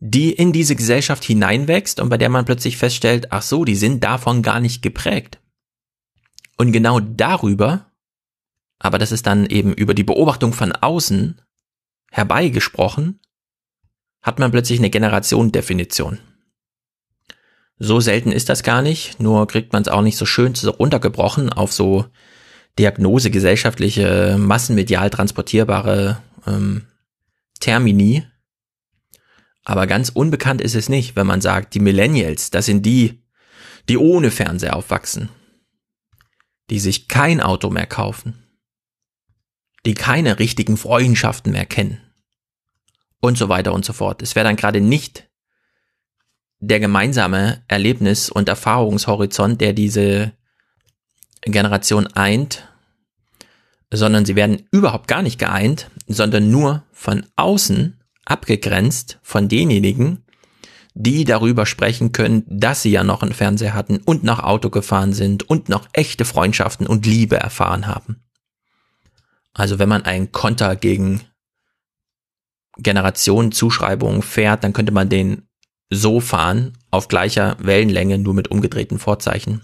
die in diese Gesellschaft hineinwächst und bei der man plötzlich feststellt, ach so, die sind davon gar nicht geprägt. Und genau darüber, aber das ist dann eben über die Beobachtung von außen herbeigesprochen, hat man plötzlich eine Generationendefinition. So selten ist das gar nicht, nur kriegt man es auch nicht so schön runtergebrochen auf so Diagnose gesellschaftliche, massenmedial transportierbare ähm, Termini. Aber ganz unbekannt ist es nicht, wenn man sagt, die Millennials, das sind die, die ohne Fernseher aufwachsen. die sich kein Auto mehr kaufen, die keine richtigen Freundschaften mehr kennen und so weiter und so fort. Es wäre dann gerade nicht der gemeinsame Erlebnis- und Erfahrungshorizont, der diese Generation eint, sondern sie werden überhaupt gar nicht geeint, sondern nur von außen abgegrenzt von denjenigen, die darüber sprechen können, dass sie ja noch einen Fernseher hatten und noch Auto gefahren sind und noch echte Freundschaften und Liebe erfahren haben. Also wenn man einen Konter gegen Generationenzuschreibungen fährt, dann könnte man den so fahren, auf gleicher Wellenlänge, nur mit umgedrehten Vorzeichen.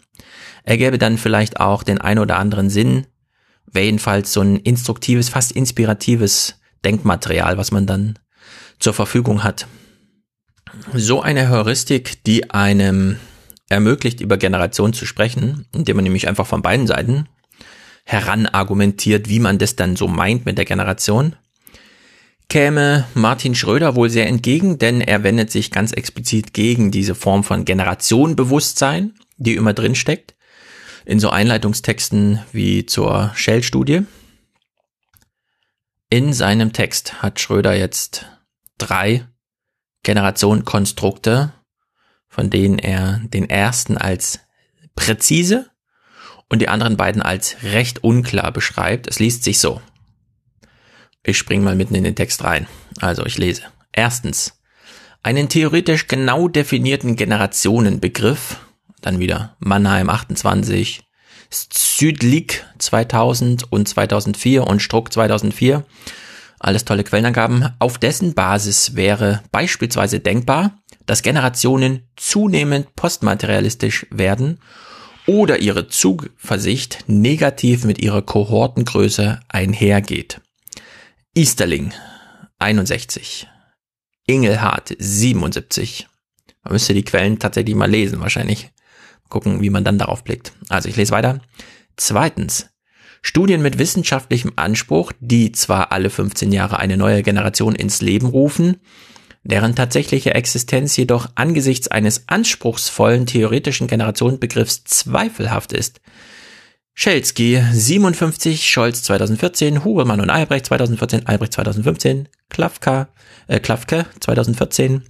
Er gäbe dann vielleicht auch den ein oder anderen Sinn, wäre jedenfalls so ein instruktives, fast inspiratives Denkmaterial, was man dann zur Verfügung hat. So eine Heuristik, die einem ermöglicht, über Generationen zu sprechen, indem man nämlich einfach von beiden Seiten heranargumentiert, wie man das dann so meint mit der Generation, käme Martin Schröder wohl sehr entgegen, denn er wendet sich ganz explizit gegen diese Form von Generationenbewusstsein, die immer drin steckt, in so Einleitungstexten wie zur Shell-Studie. In seinem Text hat Schröder jetzt drei Generationenkonstrukte, von denen er den ersten als präzise und die anderen beiden als recht unklar beschreibt. Es liest sich so. Ich spring mal mitten in den Text rein. Also ich lese. Erstens. Einen theoretisch genau definierten Generationenbegriff. Dann wieder Mannheim 28, Südlik 2000 und 2004 und Struck 2004. Alles tolle Quellenangaben. Auf dessen Basis wäre beispielsweise denkbar, dass Generationen zunehmend postmaterialistisch werden oder ihre Zuversicht negativ mit ihrer Kohortengröße einhergeht. Easterling 61. Ingelhardt 77. Man müsste die Quellen tatsächlich mal lesen, wahrscheinlich. Gucken, wie man dann darauf blickt. Also ich lese weiter. Zweitens. Studien mit wissenschaftlichem Anspruch, die zwar alle 15 Jahre eine neue Generation ins Leben rufen, deren tatsächliche Existenz jedoch angesichts eines anspruchsvollen theoretischen Generationenbegriffs zweifelhaft ist, Schelski 57, Scholz 2014, Hubermann und Albrecht 2014, Albrecht 2015, Klafka, äh, Klafke 2014,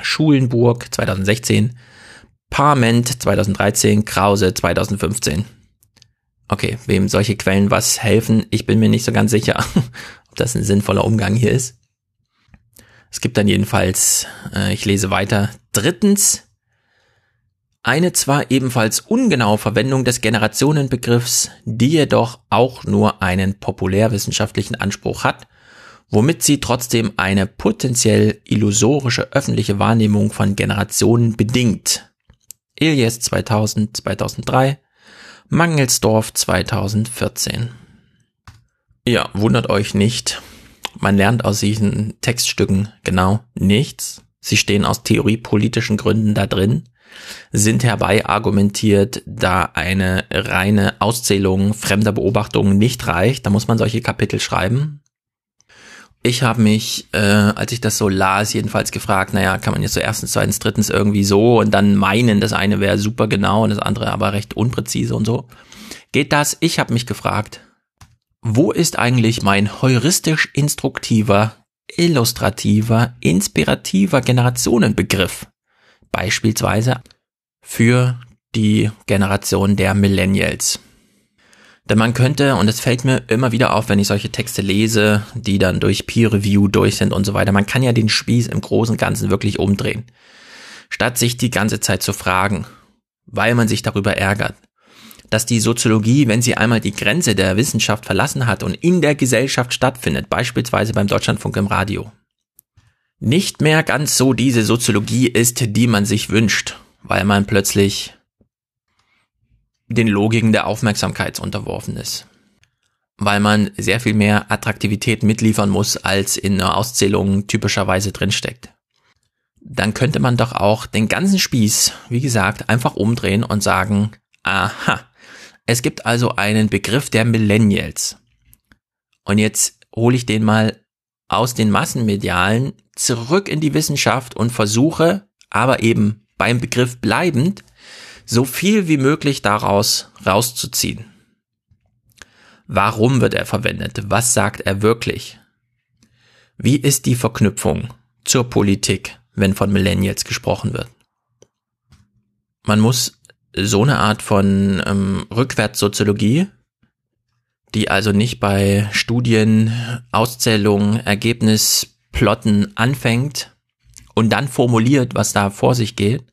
Schulenburg 2016, Parment 2013, Krause 2015. Okay, wem solche Quellen was helfen, ich bin mir nicht so ganz sicher, ob das ein sinnvoller Umgang hier ist. Es gibt dann jedenfalls, äh, ich lese weiter, drittens, eine zwar ebenfalls ungenaue Verwendung des Generationenbegriffs, die jedoch auch nur einen populärwissenschaftlichen Anspruch hat, womit sie trotzdem eine potenziell illusorische öffentliche Wahrnehmung von Generationen bedingt. Elias 2000, 2003, Mangelsdorf 2014. Ja, wundert euch nicht. Man lernt aus diesen Textstücken genau nichts. Sie stehen aus theoriepolitischen Gründen da drin sind herbei argumentiert, da eine reine Auszählung fremder Beobachtungen nicht reicht. Da muss man solche Kapitel schreiben. Ich habe mich, äh, als ich das so las, jedenfalls gefragt, naja, kann man jetzt so erstens, zweitens, drittens irgendwie so und dann meinen, das eine wäre super genau und das andere aber recht unpräzise und so. Geht das? Ich habe mich gefragt, wo ist eigentlich mein heuristisch instruktiver, illustrativer, inspirativer Generationenbegriff? Beispielsweise für die Generation der Millennials. Denn man könnte, und es fällt mir immer wieder auf, wenn ich solche Texte lese, die dann durch Peer Review durch sind und so weiter, man kann ja den Spieß im Großen und Ganzen wirklich umdrehen. Statt sich die ganze Zeit zu fragen, weil man sich darüber ärgert, dass die Soziologie, wenn sie einmal die Grenze der Wissenschaft verlassen hat und in der Gesellschaft stattfindet, beispielsweise beim Deutschlandfunk im Radio, nicht mehr ganz so diese Soziologie ist, die man sich wünscht, weil man plötzlich den Logiken der Aufmerksamkeit unterworfen ist. Weil man sehr viel mehr Attraktivität mitliefern muss, als in einer Auszählung typischerweise drinsteckt. Dann könnte man doch auch den ganzen Spieß, wie gesagt, einfach umdrehen und sagen, aha, es gibt also einen Begriff der Millennials. Und jetzt hole ich den mal aus den Massenmedialen zurück in die Wissenschaft und versuche, aber eben beim Begriff bleibend, so viel wie möglich daraus rauszuziehen. Warum wird er verwendet? Was sagt er wirklich? Wie ist die Verknüpfung zur Politik, wenn von Millennials gesprochen wird? Man muss so eine Art von ähm, Rückwärtssoziologie, die also nicht bei Studien, Auszählungen, Ergebnisplotten anfängt und dann formuliert, was da vor sich geht,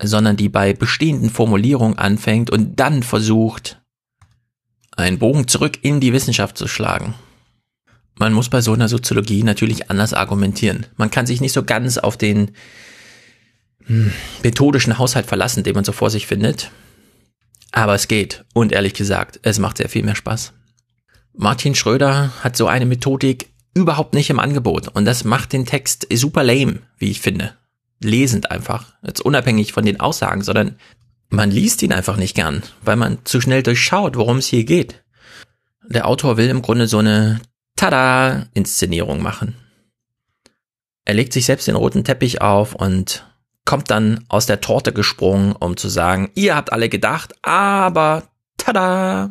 sondern die bei bestehenden Formulierungen anfängt und dann versucht, einen Bogen zurück in die Wissenschaft zu schlagen. Man muss bei so einer Soziologie natürlich anders argumentieren. Man kann sich nicht so ganz auf den methodischen Haushalt verlassen, den man so vor sich findet. Aber es geht. Und ehrlich gesagt, es macht sehr viel mehr Spaß. Martin Schröder hat so eine Methodik überhaupt nicht im Angebot. Und das macht den Text super lame, wie ich finde. Lesend einfach. Jetzt unabhängig von den Aussagen, sondern man liest ihn einfach nicht gern, weil man zu schnell durchschaut, worum es hier geht. Der Autor will im Grunde so eine Tada-Inszenierung machen. Er legt sich selbst den roten Teppich auf und kommt dann aus der Torte gesprungen, um zu sagen, ihr habt alle gedacht, aber tada!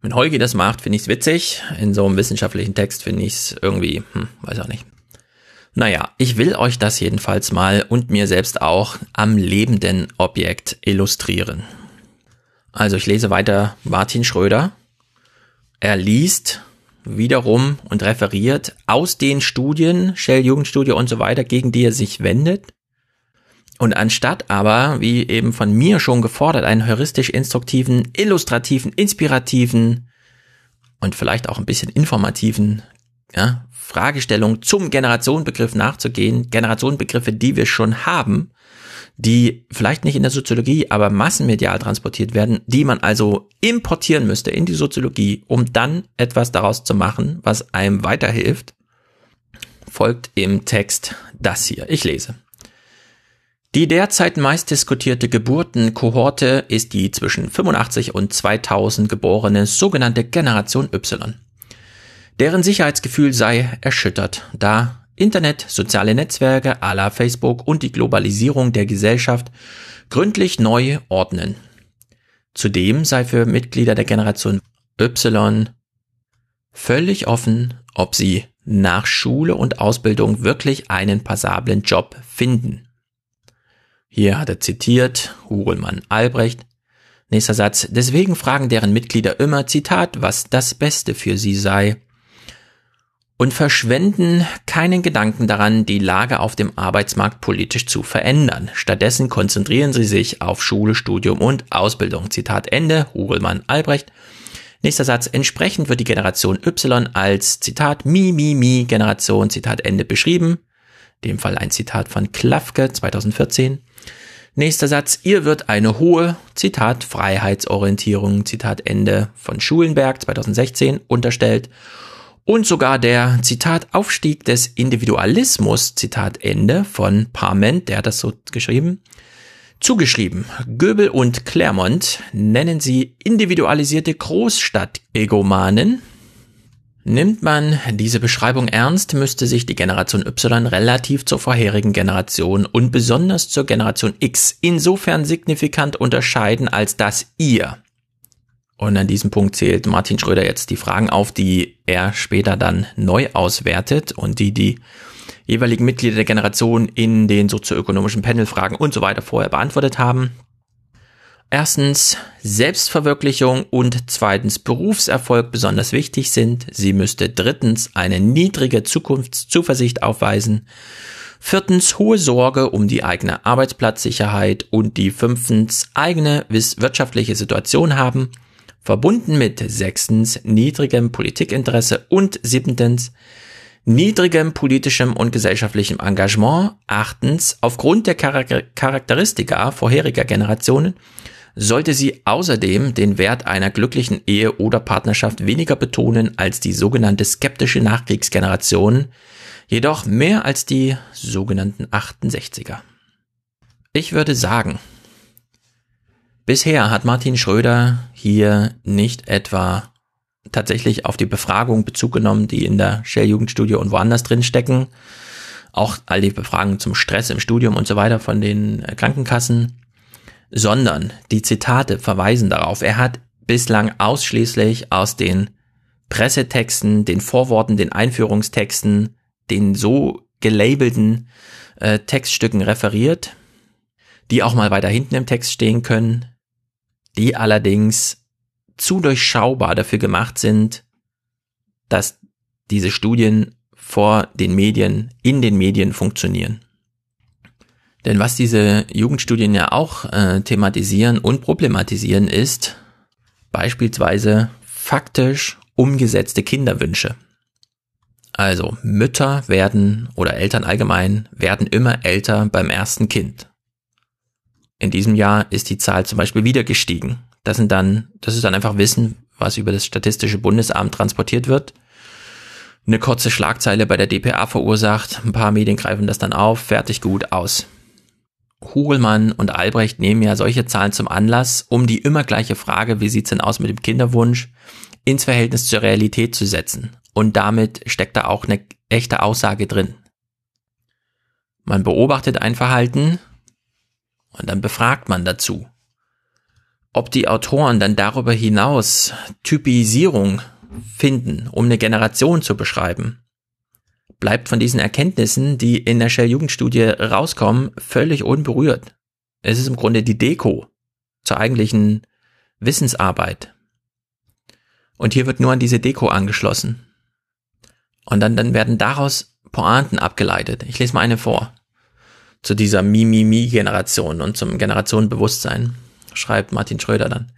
Wenn Holgi das macht, finde ich es witzig. In so einem wissenschaftlichen Text finde ich es irgendwie, hm, weiß auch nicht. Naja, ich will euch das jedenfalls mal und mir selbst auch am lebenden Objekt illustrieren. Also ich lese weiter Martin Schröder. Er liest wiederum und referiert aus den Studien, Shell Jugendstudie und so weiter, gegen die er sich wendet. Und anstatt aber, wie eben von mir schon gefordert, einen heuristisch instruktiven, illustrativen, inspirativen und vielleicht auch ein bisschen informativen ja, Fragestellung zum Generationenbegriff nachzugehen, Generationenbegriffe, die wir schon haben, die vielleicht nicht in der Soziologie, aber massenmedial transportiert werden, die man also importieren müsste in die Soziologie, um dann etwas daraus zu machen, was einem weiterhilft, folgt im Text das hier. Ich lese. Die derzeit meist diskutierte Geburtenkohorte ist die zwischen 85 und 2000 geborene sogenannte Generation Y. Deren Sicherheitsgefühl sei erschüttert, da Internet, soziale Netzwerke à la Facebook und die Globalisierung der Gesellschaft gründlich neu ordnen. Zudem sei für Mitglieder der Generation Y völlig offen, ob sie nach Schule und Ausbildung wirklich einen passablen Job finden. Hier hat er zitiert Hugelmann Albrecht. Nächster Satz. Deswegen fragen deren Mitglieder immer, Zitat, was das Beste für sie sei. Und verschwenden keinen Gedanken daran, die Lage auf dem Arbeitsmarkt politisch zu verändern. Stattdessen konzentrieren sie sich auf Schule, Studium und Ausbildung. Zitat Ende. Hugelmann Albrecht. Nächster Satz. Entsprechend wird die Generation Y als Zitat Mi, Mi, Mi Generation, Zitat Ende beschrieben. In dem Fall ein Zitat von Klafke 2014. Nächster Satz, ihr wird eine hohe, Zitat, Freiheitsorientierung, Zitat Ende von Schulenberg 2016 unterstellt. Und sogar der, Zitat, Aufstieg des Individualismus, Zitat Ende von Parment, der hat das so geschrieben, zugeschrieben. Goebel und Claremont nennen sie individualisierte Großstadt-Egomanen, Nimmt man diese Beschreibung ernst, müsste sich die Generation Y relativ zur vorherigen Generation und besonders zur Generation X insofern signifikant unterscheiden, als dass ihr, und an diesem Punkt zählt Martin Schröder jetzt die Fragen auf, die er später dann neu auswertet und die die jeweiligen Mitglieder der Generation in den sozioökonomischen Panelfragen und so weiter vorher beantwortet haben, erstens Selbstverwirklichung und zweitens Berufserfolg besonders wichtig sind. Sie müsste drittens eine niedrige Zukunftszuversicht aufweisen. Viertens hohe Sorge um die eigene Arbeitsplatzsicherheit und die fünftens eigene wirtschaftliche Situation haben, verbunden mit sechstens niedrigem Politikinteresse und siebtens niedrigem politischem und gesellschaftlichem Engagement, achtens aufgrund der Charakteristika vorheriger Generationen sollte sie außerdem den Wert einer glücklichen Ehe oder Partnerschaft weniger betonen als die sogenannte skeptische Nachkriegsgeneration, jedoch mehr als die sogenannten 68er. Ich würde sagen, bisher hat Martin Schröder hier nicht etwa tatsächlich auf die Befragung Bezug genommen, die in der Shell Jugendstudie und woanders drin stecken, auch all die Befragungen zum Stress im Studium und so weiter von den Krankenkassen, sondern die Zitate verweisen darauf. Er hat bislang ausschließlich aus den Pressetexten, den Vorworten, den Einführungstexten, den so gelabelten äh, Textstücken referiert, die auch mal weiter hinten im Text stehen können, die allerdings zu durchschaubar dafür gemacht sind, dass diese Studien vor den Medien, in den Medien funktionieren. Denn was diese Jugendstudien ja auch äh, thematisieren und problematisieren ist beispielsweise faktisch umgesetzte Kinderwünsche. Also Mütter werden oder Eltern allgemein werden immer älter beim ersten Kind. In diesem Jahr ist die Zahl zum Beispiel wieder gestiegen. Das sind dann, das ist dann einfach Wissen, was über das Statistische Bundesamt transportiert wird. Eine kurze Schlagzeile bei der DPA verursacht, ein paar Medien greifen das dann auf, fertig gut aus. Hurlmann und Albrecht nehmen ja solche Zahlen zum Anlass, um die immer gleiche Frage, wie sieht's denn aus mit dem Kinderwunsch, ins Verhältnis zur Realität zu setzen. Und damit steckt da auch eine echte Aussage drin. Man beobachtet ein Verhalten und dann befragt man dazu. Ob die Autoren dann darüber hinaus Typisierung finden, um eine Generation zu beschreiben, bleibt von diesen Erkenntnissen, die in der Shell-Jugendstudie rauskommen, völlig unberührt. Es ist im Grunde die Deko zur eigentlichen Wissensarbeit. Und hier wird nur an diese Deko angeschlossen. Und dann, dann werden daraus Pointen abgeleitet. Ich lese mal eine vor. Zu dieser Mi-Mi-Mi-Generation und zum Generationenbewusstsein, schreibt Martin Schröder dann.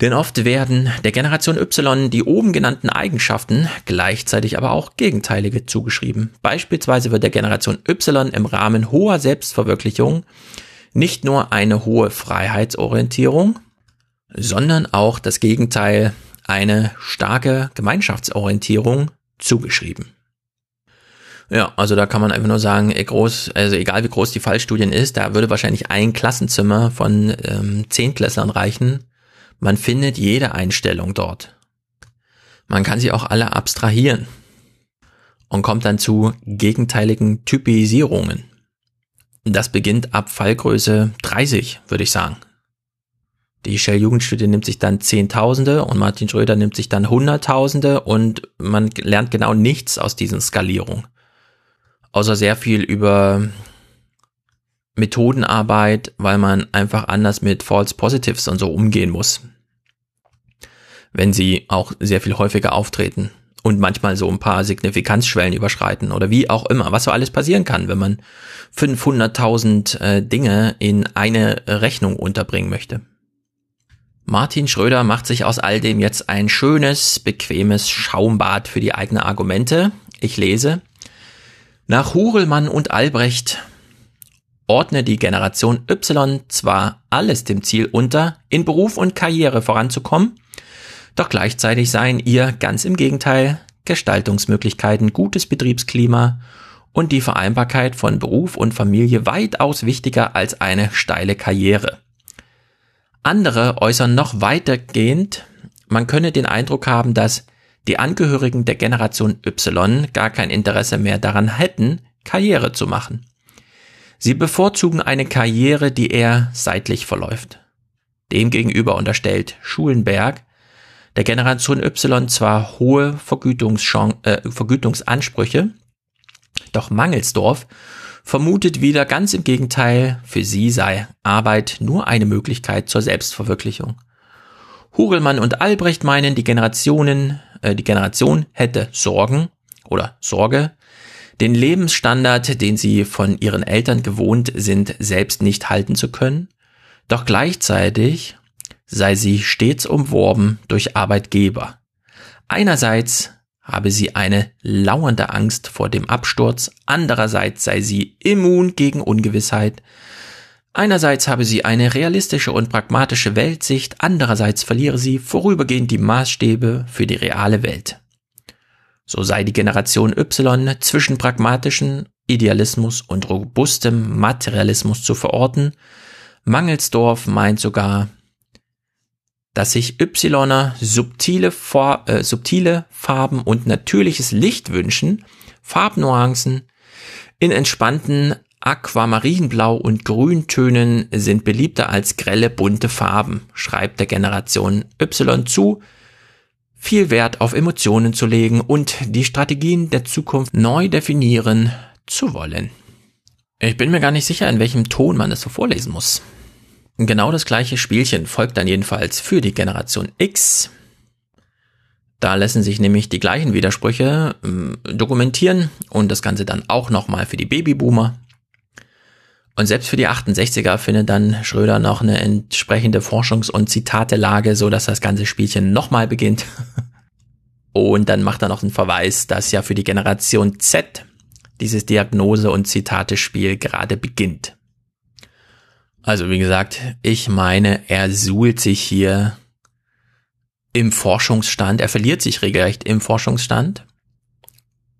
Denn oft werden der Generation Y die oben genannten Eigenschaften gleichzeitig aber auch gegenteilige zugeschrieben. Beispielsweise wird der Generation Y im Rahmen hoher Selbstverwirklichung nicht nur eine hohe Freiheitsorientierung, sondern auch das Gegenteil, eine starke Gemeinschaftsorientierung zugeschrieben. Ja, also da kann man einfach nur sagen, groß, also egal wie groß die Fallstudien ist, da würde wahrscheinlich ein Klassenzimmer von ähm, Zehntklässlern reichen, man findet jede Einstellung dort. Man kann sie auch alle abstrahieren und kommt dann zu gegenteiligen Typisierungen. Das beginnt ab Fallgröße 30, würde ich sagen. Die Shell-Jugendstudie nimmt sich dann Zehntausende und Martin Schröder nimmt sich dann Hunderttausende und man lernt genau nichts aus diesen Skalierungen. Außer sehr viel über Methodenarbeit, weil man einfach anders mit False Positives und so umgehen muss. Wenn sie auch sehr viel häufiger auftreten und manchmal so ein paar Signifikanzschwellen überschreiten oder wie auch immer, was so alles passieren kann, wenn man 500.000 äh, Dinge in eine Rechnung unterbringen möchte. Martin Schröder macht sich aus all dem jetzt ein schönes, bequemes Schaumbad für die eigenen Argumente. Ich lese. Nach Hurelmann und Albrecht ordne die Generation Y zwar alles dem Ziel unter, in Beruf und Karriere voranzukommen, doch gleichzeitig seien ihr ganz im Gegenteil Gestaltungsmöglichkeiten, gutes Betriebsklima und die Vereinbarkeit von Beruf und Familie weitaus wichtiger als eine steile Karriere. Andere äußern noch weitergehend, man könne den Eindruck haben, dass die Angehörigen der Generation Y gar kein Interesse mehr daran hätten, Karriere zu machen. Sie bevorzugen eine Karriere, die eher seitlich verläuft. Demgegenüber unterstellt Schulenberg der Generation Y zwar hohe äh, Vergütungsansprüche, doch Mangelsdorf vermutet wieder ganz im Gegenteil, für sie sei Arbeit nur eine Möglichkeit zur Selbstverwirklichung. Hugelmann und Albrecht meinen, die Generationen, äh, die Generation hätte Sorgen oder Sorge, den Lebensstandard, den sie von ihren Eltern gewohnt sind, selbst nicht halten zu können, doch gleichzeitig sei sie stets umworben durch Arbeitgeber. Einerseits habe sie eine lauernde Angst vor dem Absturz, andererseits sei sie immun gegen Ungewissheit, Einerseits habe sie eine realistische und pragmatische Weltsicht, andererseits verliere sie vorübergehend die Maßstäbe für die reale Welt. So sei die Generation Y zwischen pragmatischen Idealismus und robustem Materialismus zu verorten. Mangelsdorf meint sogar, dass sich Yler subtile, äh, subtile Farben und natürliches Licht wünschen, Farbnuancen in entspannten Aquamarinblau und Grüntönen sind beliebter als grelle bunte Farben, schreibt der Generation Y zu, viel Wert auf Emotionen zu legen und die Strategien der Zukunft neu definieren zu wollen. Ich bin mir gar nicht sicher, in welchem Ton man das so vorlesen muss. Genau das gleiche Spielchen folgt dann jedenfalls für die Generation X. Da lassen sich nämlich die gleichen Widersprüche äh, dokumentieren und das Ganze dann auch nochmal für die Babyboomer. Und selbst für die 68er findet dann Schröder noch eine entsprechende Forschungs- und Zitatelage, so dass das ganze Spielchen nochmal beginnt. Und dann macht er noch einen Verweis, dass ja für die Generation Z dieses Diagnose- und Zitatespiel gerade beginnt. Also wie gesagt, ich meine, er suhlt sich hier im Forschungsstand, er verliert sich regelrecht im Forschungsstand.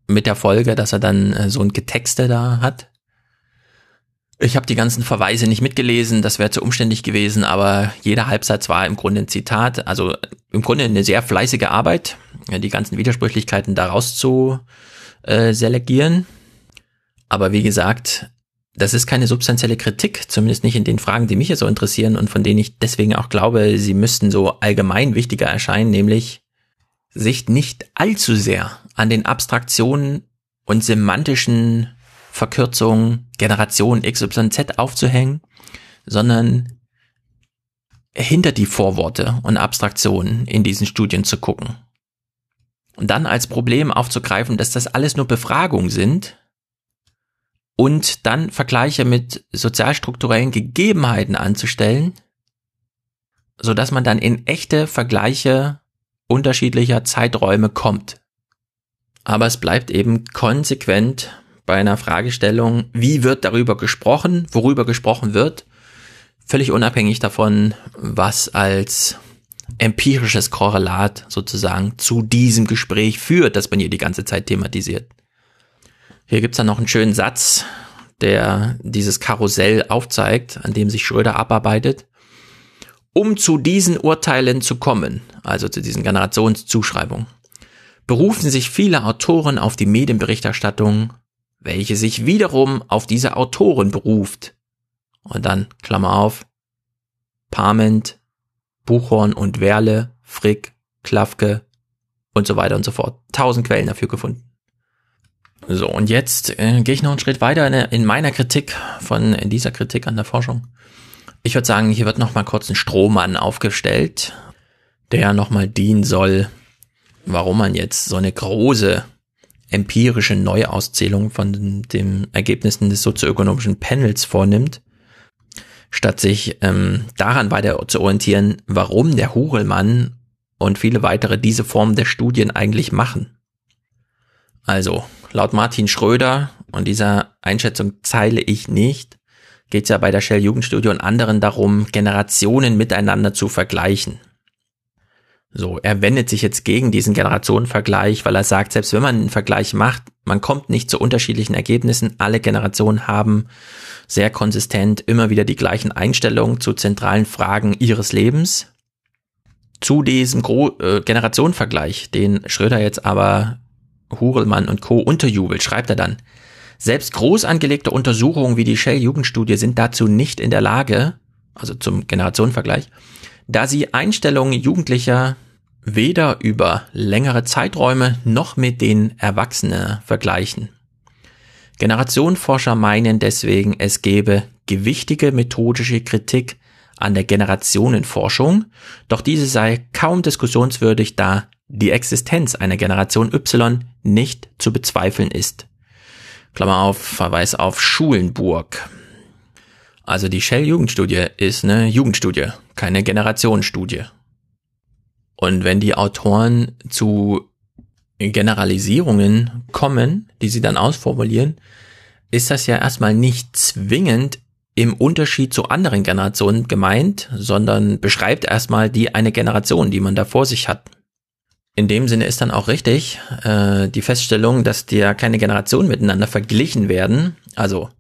Mit der Folge, dass er dann äh, so ein Getexte da hat. Ich habe die ganzen Verweise nicht mitgelesen, das wäre zu umständlich gewesen, aber jeder Halbsatz war im Grunde ein Zitat, also im Grunde eine sehr fleißige Arbeit, die ganzen Widersprüchlichkeiten daraus zu äh, selektieren. Aber wie gesagt, das ist keine substanzielle Kritik, zumindest nicht in den Fragen, die mich hier so interessieren und von denen ich deswegen auch glaube, sie müssten so allgemein wichtiger erscheinen, nämlich sich nicht allzu sehr an den Abstraktionen und semantischen Verkürzung Generation XYZ aufzuhängen, sondern hinter die Vorworte und Abstraktionen in diesen Studien zu gucken. Und dann als Problem aufzugreifen, dass das alles nur Befragungen sind und dann Vergleiche mit sozialstrukturellen Gegebenheiten anzustellen, so dass man dann in echte Vergleiche unterschiedlicher Zeiträume kommt. Aber es bleibt eben konsequent bei einer Fragestellung, wie wird darüber gesprochen, worüber gesprochen wird, völlig unabhängig davon, was als empirisches Korrelat sozusagen zu diesem Gespräch führt, das man hier die ganze Zeit thematisiert. Hier gibt's dann noch einen schönen Satz, der dieses Karussell aufzeigt, an dem sich Schröder abarbeitet. Um zu diesen Urteilen zu kommen, also zu diesen Generationszuschreibungen, berufen sich viele Autoren auf die Medienberichterstattung welche sich wiederum auf diese Autoren beruft. Und dann, Klammer auf, Parment, Buchhorn und Werle, Frick, Klafke und so weiter und so fort. Tausend Quellen dafür gefunden. So, und jetzt äh, gehe ich noch einen Schritt weiter in, in, meiner Kritik von in dieser Kritik an der Forschung. Ich würde sagen, hier wird nochmal kurz ein Strohmann aufgestellt, der nochmal dienen soll, warum man jetzt so eine große empirische Neuauszählung von den Ergebnissen des sozioökonomischen Panels vornimmt, statt sich ähm, daran weiter zu orientieren, warum der Hurelmann und viele weitere diese Form der Studien eigentlich machen. Also, laut Martin Schröder, und dieser Einschätzung zeile ich nicht, geht es ja bei der Shell Jugendstudie und anderen darum, Generationen miteinander zu vergleichen. So, er wendet sich jetzt gegen diesen Generationenvergleich, weil er sagt, selbst wenn man einen Vergleich macht, man kommt nicht zu unterschiedlichen Ergebnissen. Alle Generationen haben sehr konsistent immer wieder die gleichen Einstellungen zu zentralen Fragen ihres Lebens. Zu diesem Gro äh, Generationenvergleich, den Schröder jetzt aber Hurelmann und Co. unterjubelt, schreibt er dann, selbst groß angelegte Untersuchungen wie die Shell-Jugendstudie sind dazu nicht in der Lage, also zum Generationenvergleich, da sie Einstellungen Jugendlicher weder über längere Zeiträume noch mit den Erwachsenen vergleichen. Generationenforscher meinen deswegen, es gebe gewichtige methodische Kritik an der Generationenforschung, doch diese sei kaum diskussionswürdig, da die Existenz einer Generation Y nicht zu bezweifeln ist. Klammer auf, Verweis auf Schulenburg. Also die Shell-Jugendstudie ist eine Jugendstudie, keine Generationenstudie. Und wenn die Autoren zu Generalisierungen kommen, die sie dann ausformulieren, ist das ja erstmal nicht zwingend im Unterschied zu anderen Generationen gemeint, sondern beschreibt erstmal die eine Generation, die man da vor sich hat. In dem Sinne ist dann auch richtig äh, die Feststellung, dass die ja keine Generationen miteinander verglichen werden, also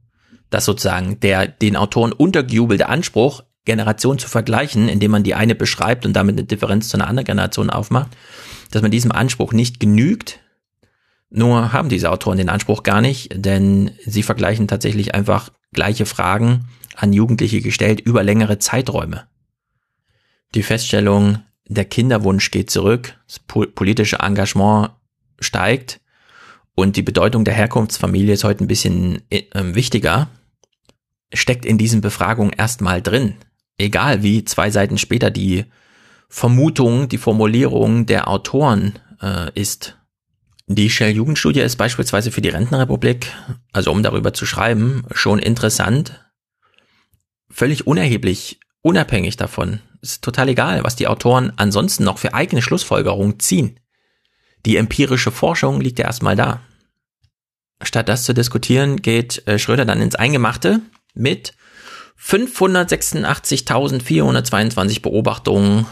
dass sozusagen der den Autoren untergejubelte Anspruch Generation zu vergleichen, indem man die eine beschreibt und damit eine Differenz zu einer anderen Generation aufmacht, dass man diesem Anspruch nicht genügt, Nur haben diese Autoren den Anspruch gar nicht, denn sie vergleichen tatsächlich einfach gleiche Fragen an Jugendliche gestellt über längere Zeiträume. Die Feststellung, der Kinderwunsch geht zurück, das politische Engagement steigt und die Bedeutung der Herkunftsfamilie ist heute ein bisschen äh, wichtiger, steckt in diesen Befragungen erstmal drin. Egal wie zwei Seiten später die Vermutung, die Formulierung der Autoren äh, ist. Die Shell-Jugendstudie ist beispielsweise für die Rentenrepublik, also um darüber zu schreiben, schon interessant. Völlig unerheblich, unabhängig davon. Ist total egal, was die Autoren ansonsten noch für eigene Schlussfolgerungen ziehen. Die empirische Forschung liegt ja erstmal da. Statt das zu diskutieren, geht äh, Schröder dann ins Eingemachte mit 586.422 Beobachtungen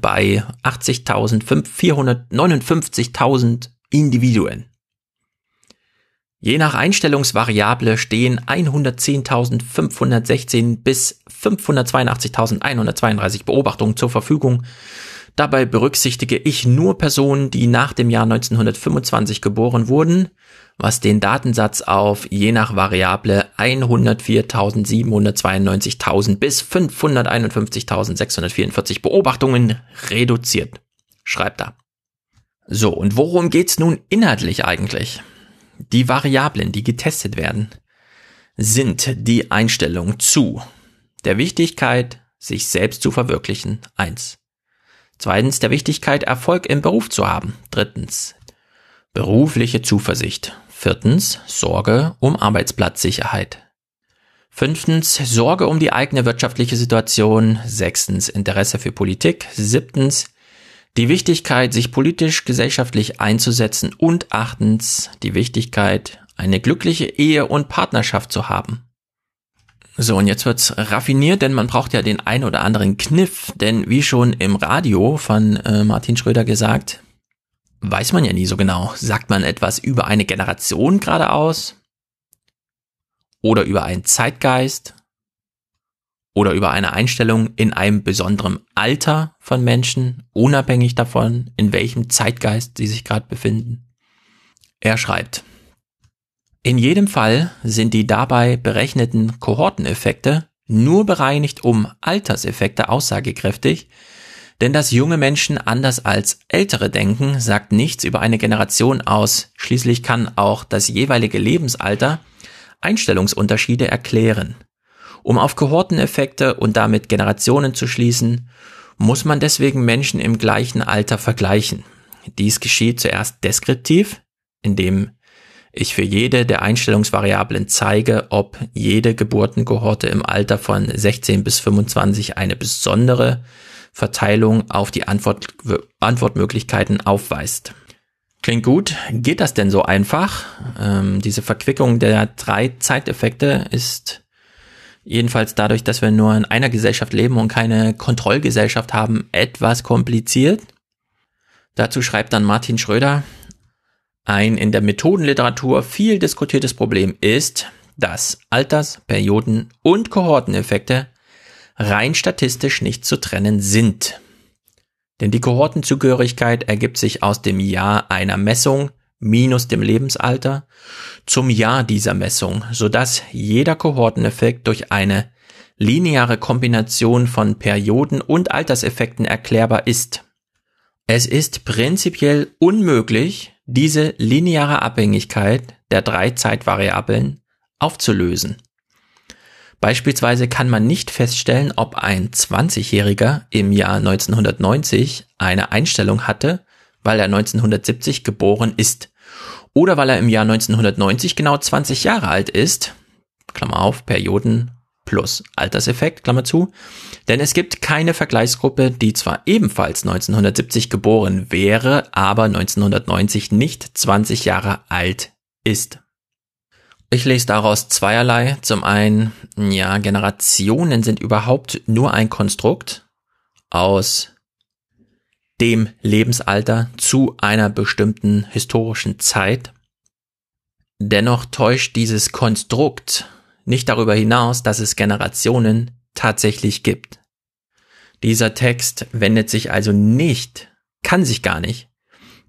bei 80.459.000 Individuen. Je nach Einstellungsvariable stehen 110.516 bis 582.132 Beobachtungen zur Verfügung. Dabei berücksichtige ich nur Personen, die nach dem Jahr 1925 geboren wurden, was den Datensatz auf je nach Variable 104.792.000 bis 551.644 Beobachtungen reduziert. Schreibt er. So, und worum geht's nun inhaltlich eigentlich? Die Variablen, die getestet werden, sind die Einstellung zu der Wichtigkeit, sich selbst zu verwirklichen. Eins. Zweitens, der Wichtigkeit, Erfolg im Beruf zu haben. Drittens, berufliche Zuversicht. Viertens, Sorge um Arbeitsplatzsicherheit. Fünftens, Sorge um die eigene wirtschaftliche Situation. Sechstens, Interesse für Politik. Siebtens, die Wichtigkeit, sich politisch, gesellschaftlich einzusetzen. Und achtens, die Wichtigkeit, eine glückliche Ehe und Partnerschaft zu haben. So, und jetzt wird's raffiniert, denn man braucht ja den ein oder anderen Kniff, denn wie schon im Radio von äh, Martin Schröder gesagt, weiß man ja nie so genau. Sagt man etwas über eine Generation geradeaus? Oder über einen Zeitgeist? Oder über eine Einstellung in einem besonderen Alter von Menschen, unabhängig davon, in welchem Zeitgeist sie sich gerade befinden? Er schreibt, in jedem Fall sind die dabei berechneten Kohorteneffekte nur bereinigt um Alterseffekte aussagekräftig, denn dass junge Menschen anders als ältere denken, sagt nichts über eine Generation aus. Schließlich kann auch das jeweilige Lebensalter Einstellungsunterschiede erklären. Um auf Kohorteneffekte und damit Generationen zu schließen, muss man deswegen Menschen im gleichen Alter vergleichen. Dies geschieht zuerst deskriptiv, indem ich für jede der Einstellungsvariablen zeige, ob jede Geburtenkohorte im Alter von 16 bis 25 eine besondere Verteilung auf die Antwort, Antwortmöglichkeiten aufweist. Klingt gut. Geht das denn so einfach? Ähm, diese Verquickung der drei Zeiteffekte ist jedenfalls dadurch, dass wir nur in einer Gesellschaft leben und keine Kontrollgesellschaft haben, etwas kompliziert. Dazu schreibt dann Martin Schröder, ein in der Methodenliteratur viel diskutiertes Problem ist, dass Alters-, Perioden- und Kohorteneffekte rein statistisch nicht zu trennen sind. Denn die Kohortenzugehörigkeit ergibt sich aus dem Jahr einer Messung minus dem Lebensalter zum Jahr dieser Messung, sodass jeder Kohorteneffekt durch eine lineare Kombination von Perioden und Alterseffekten erklärbar ist. Es ist prinzipiell unmöglich, diese lineare Abhängigkeit der drei Zeitvariablen aufzulösen. Beispielsweise kann man nicht feststellen, ob ein 20-Jähriger im Jahr 1990 eine Einstellung hatte, weil er 1970 geboren ist. Oder weil er im Jahr 1990 genau 20 Jahre alt ist, Klammer auf, Perioden plus Alterseffekt, Klammer zu, denn es gibt keine Vergleichsgruppe, die zwar ebenfalls 1970 geboren wäre, aber 1990 nicht 20 Jahre alt ist. Ich lese daraus zweierlei. Zum einen, ja, Generationen sind überhaupt nur ein Konstrukt aus dem Lebensalter zu einer bestimmten historischen Zeit. Dennoch täuscht dieses Konstrukt nicht darüber hinaus, dass es Generationen tatsächlich gibt. Dieser Text wendet sich also nicht, kann sich gar nicht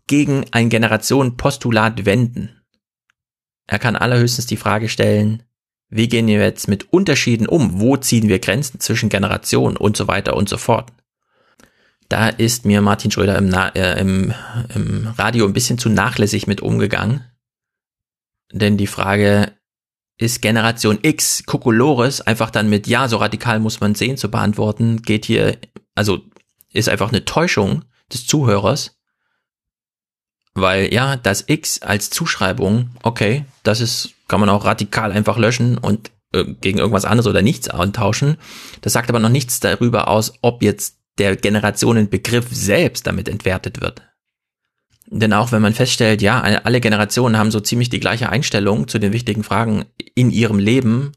gegen ein Generationenpostulat wenden. Er kann allerhöchstens die Frage stellen, wie gehen wir jetzt mit Unterschieden um? Wo ziehen wir Grenzen zwischen Generationen und so weiter und so fort? Da ist mir Martin Schröder im, Na äh, im, im Radio ein bisschen zu nachlässig mit umgegangen. Denn die Frage, ist Generation X Kokolores einfach dann mit Ja, so radikal muss man sehen zu beantworten, geht hier, also ist einfach eine Täuschung des Zuhörers. Weil ja, das X als Zuschreibung, okay, das ist, kann man auch radikal einfach löschen und äh, gegen irgendwas anderes oder nichts antauschen. Das sagt aber noch nichts darüber aus, ob jetzt der Generationenbegriff selbst damit entwertet wird. Denn auch wenn man feststellt, ja, alle Generationen haben so ziemlich die gleiche Einstellung zu den wichtigen Fragen in ihrem Leben,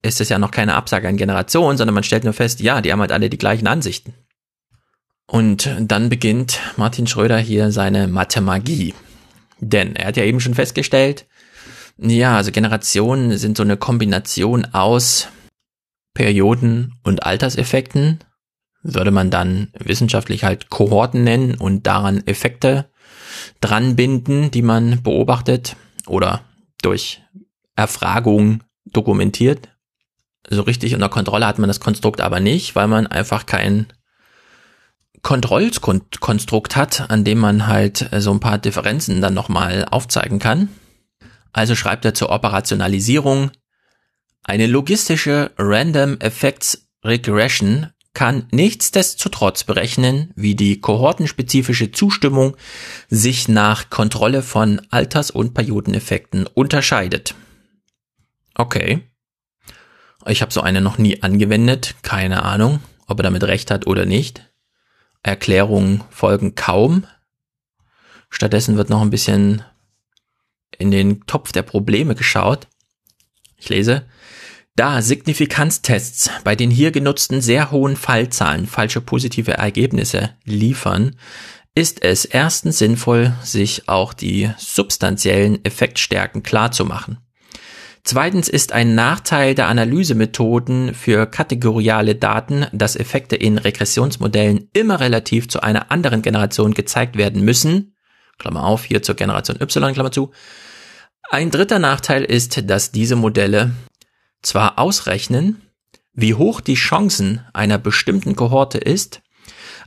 ist es ja noch keine Absage an Generationen, sondern man stellt nur fest, ja, die haben halt alle die gleichen Ansichten. Und dann beginnt Martin Schröder hier seine Mathemagie. Denn er hat ja eben schon festgestellt, ja, also Generationen sind so eine Kombination aus Perioden und Alterseffekten. Würde man dann wissenschaftlich halt Kohorten nennen und daran Effekte dran binden, die man beobachtet oder durch Erfragung dokumentiert. So richtig unter Kontrolle hat man das Konstrukt aber nicht, weil man einfach kein Kontrollkonstrukt hat, an dem man halt so ein paar Differenzen dann nochmal aufzeigen kann. Also schreibt er zur Operationalisierung, eine logistische Random Effects Regression kann nichtsdestotrotz berechnen, wie die kohortenspezifische Zustimmung sich nach Kontrolle von Alters- und Periodeneffekten unterscheidet. Okay. Ich habe so eine noch nie angewendet, keine Ahnung, ob er damit recht hat oder nicht. Erklärungen folgen kaum. Stattdessen wird noch ein bisschen in den Topf der Probleme geschaut. Ich lese, da Signifikanztests bei den hier genutzten sehr hohen Fallzahlen falsche positive Ergebnisse liefern, ist es erstens sinnvoll, sich auch die substanziellen Effektstärken klarzumachen. Zweitens ist ein Nachteil der Analysemethoden für kategoriale Daten, dass Effekte in Regressionsmodellen immer relativ zu einer anderen Generation gezeigt werden müssen. Klammer auf, hier zur Generation Y, Klammer zu. Ein dritter Nachteil ist, dass diese Modelle zwar ausrechnen, wie hoch die Chancen einer bestimmten Kohorte ist,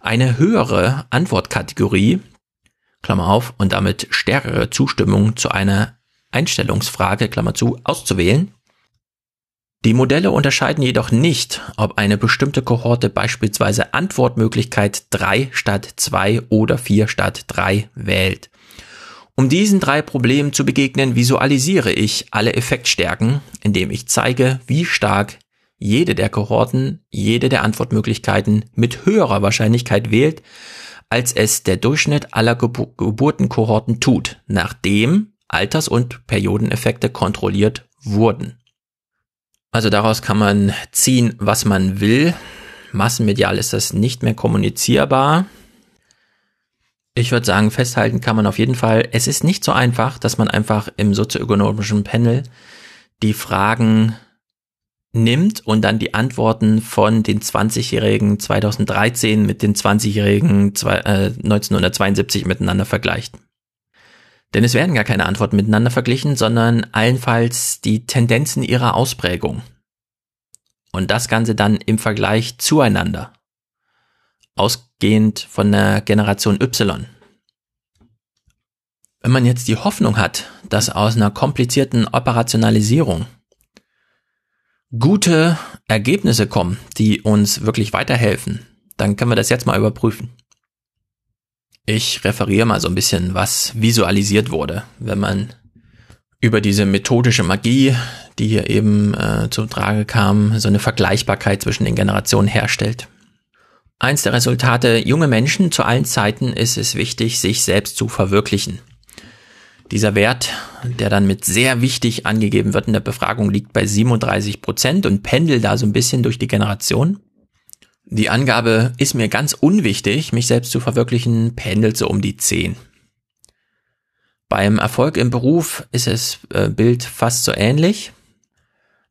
eine höhere Antwortkategorie, Klammer auf, und damit stärkere Zustimmung zu einer Einstellungsfrage, Klammer zu, auszuwählen. Die Modelle unterscheiden jedoch nicht, ob eine bestimmte Kohorte beispielsweise Antwortmöglichkeit 3 statt 2 oder 4 statt 3 wählt. Um diesen drei Problemen zu begegnen, visualisiere ich alle Effektstärken, indem ich zeige, wie stark jede der Kohorten jede der Antwortmöglichkeiten mit höherer Wahrscheinlichkeit wählt, als es der Durchschnitt aller Gebur Geburtenkohorten tut, nachdem Alters- und Periodeneffekte kontrolliert wurden. Also daraus kann man ziehen, was man will. Massenmedial ist das nicht mehr kommunizierbar. Ich würde sagen, festhalten kann man auf jeden Fall, es ist nicht so einfach, dass man einfach im sozioökonomischen Panel die Fragen nimmt und dann die Antworten von den 20-Jährigen 2013 mit den 20-Jährigen 1972 miteinander vergleicht. Denn es werden gar keine Antworten miteinander verglichen, sondern allenfalls die Tendenzen ihrer Ausprägung. Und das Ganze dann im Vergleich zueinander ausgehend von der Generation Y. Wenn man jetzt die Hoffnung hat, dass aus einer komplizierten Operationalisierung gute Ergebnisse kommen, die uns wirklich weiterhelfen, dann können wir das jetzt mal überprüfen. Ich referiere mal so ein bisschen, was visualisiert wurde, wenn man über diese methodische Magie, die hier eben äh, zum Trage kam, so eine Vergleichbarkeit zwischen den Generationen herstellt. Eins der Resultate, junge Menschen zu allen Zeiten ist es wichtig, sich selbst zu verwirklichen. Dieser Wert, der dann mit sehr wichtig angegeben wird in der Befragung, liegt bei 37 Prozent und pendelt da so ein bisschen durch die Generation. Die Angabe ist mir ganz unwichtig, mich selbst zu verwirklichen, pendelt so um die 10. Beim Erfolg im Beruf ist es äh, Bild fast so ähnlich.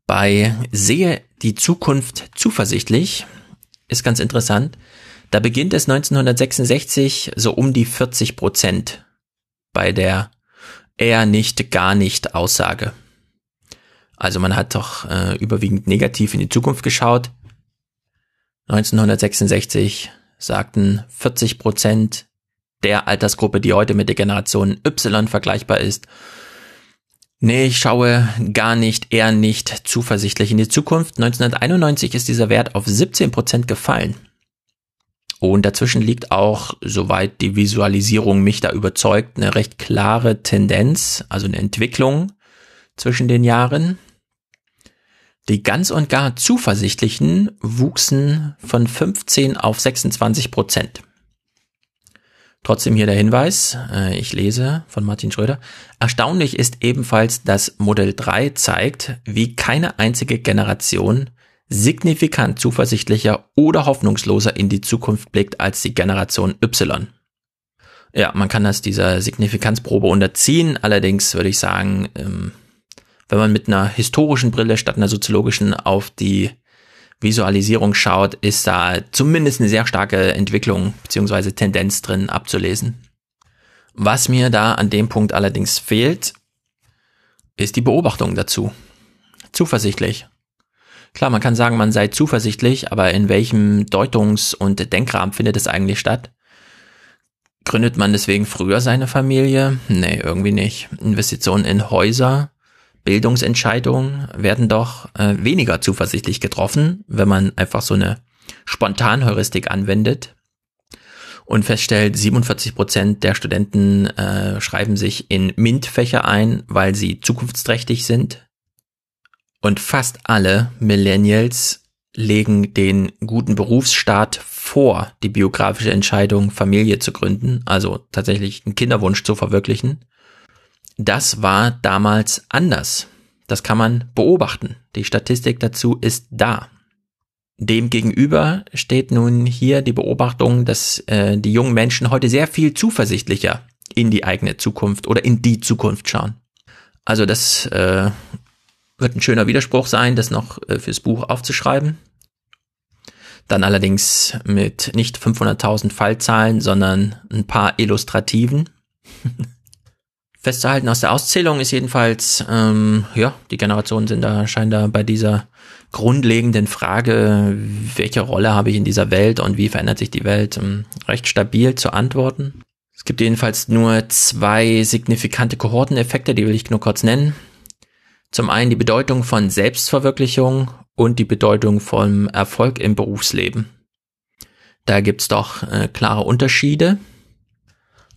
Bei sehe die Zukunft zuversichtlich ist ganz interessant. Da beginnt es 1966 so um die 40 Prozent bei der eher nicht, gar nicht Aussage. Also man hat doch äh, überwiegend negativ in die Zukunft geschaut. 1966 sagten 40 Prozent der Altersgruppe, die heute mit der Generation Y vergleichbar ist, Nee, ich schaue gar nicht, eher nicht zuversichtlich in die Zukunft. 1991 ist dieser Wert auf 17 Prozent gefallen. Und dazwischen liegt auch, soweit die Visualisierung mich da überzeugt, eine recht klare Tendenz, also eine Entwicklung zwischen den Jahren. Die ganz und gar Zuversichtlichen wuchsen von 15 auf 26 Prozent. Trotzdem hier der Hinweis, äh, ich lese von Martin Schröder. Erstaunlich ist ebenfalls, dass Modell 3 zeigt, wie keine einzige Generation signifikant zuversichtlicher oder hoffnungsloser in die Zukunft blickt als die Generation Y. Ja, man kann das dieser Signifikanzprobe unterziehen, allerdings würde ich sagen, ähm, wenn man mit einer historischen Brille statt einer soziologischen auf die Visualisierung schaut, ist da zumindest eine sehr starke Entwicklung bzw. Tendenz drin abzulesen. Was mir da an dem Punkt allerdings fehlt, ist die Beobachtung dazu. Zuversichtlich. Klar, man kann sagen, man sei zuversichtlich, aber in welchem Deutungs- und Denkrahmen findet es eigentlich statt? Gründet man deswegen früher seine Familie? Nee, irgendwie nicht. Investitionen in Häuser, Bildungsentscheidungen werden doch äh, weniger zuversichtlich getroffen, wenn man einfach so eine Spontanheuristik anwendet und feststellt, 47 Prozent der Studenten äh, schreiben sich in MINT-Fächer ein, weil sie zukunftsträchtig sind. Und fast alle Millennials legen den guten Berufsstart vor, die biografische Entscheidung, Familie zu gründen, also tatsächlich einen Kinderwunsch zu verwirklichen. Das war damals anders. Das kann man beobachten. Die Statistik dazu ist da. Demgegenüber steht nun hier die Beobachtung, dass äh, die jungen Menschen heute sehr viel zuversichtlicher in die eigene Zukunft oder in die Zukunft schauen. Also das äh, wird ein schöner Widerspruch sein, das noch äh, fürs Buch aufzuschreiben. Dann allerdings mit nicht 500.000 Fallzahlen, sondern ein paar Illustrativen. Festzuhalten aus der Auszählung ist jedenfalls, ähm, ja, die Generationen sind da, scheinen da bei dieser grundlegenden Frage, welche Rolle habe ich in dieser Welt und wie verändert sich die Welt, ähm, recht stabil zu antworten. Es gibt jedenfalls nur zwei signifikante Kohorteneffekte, die will ich nur kurz nennen. Zum einen die Bedeutung von Selbstverwirklichung und die Bedeutung vom Erfolg im Berufsleben. Da gibt's doch äh, klare Unterschiede.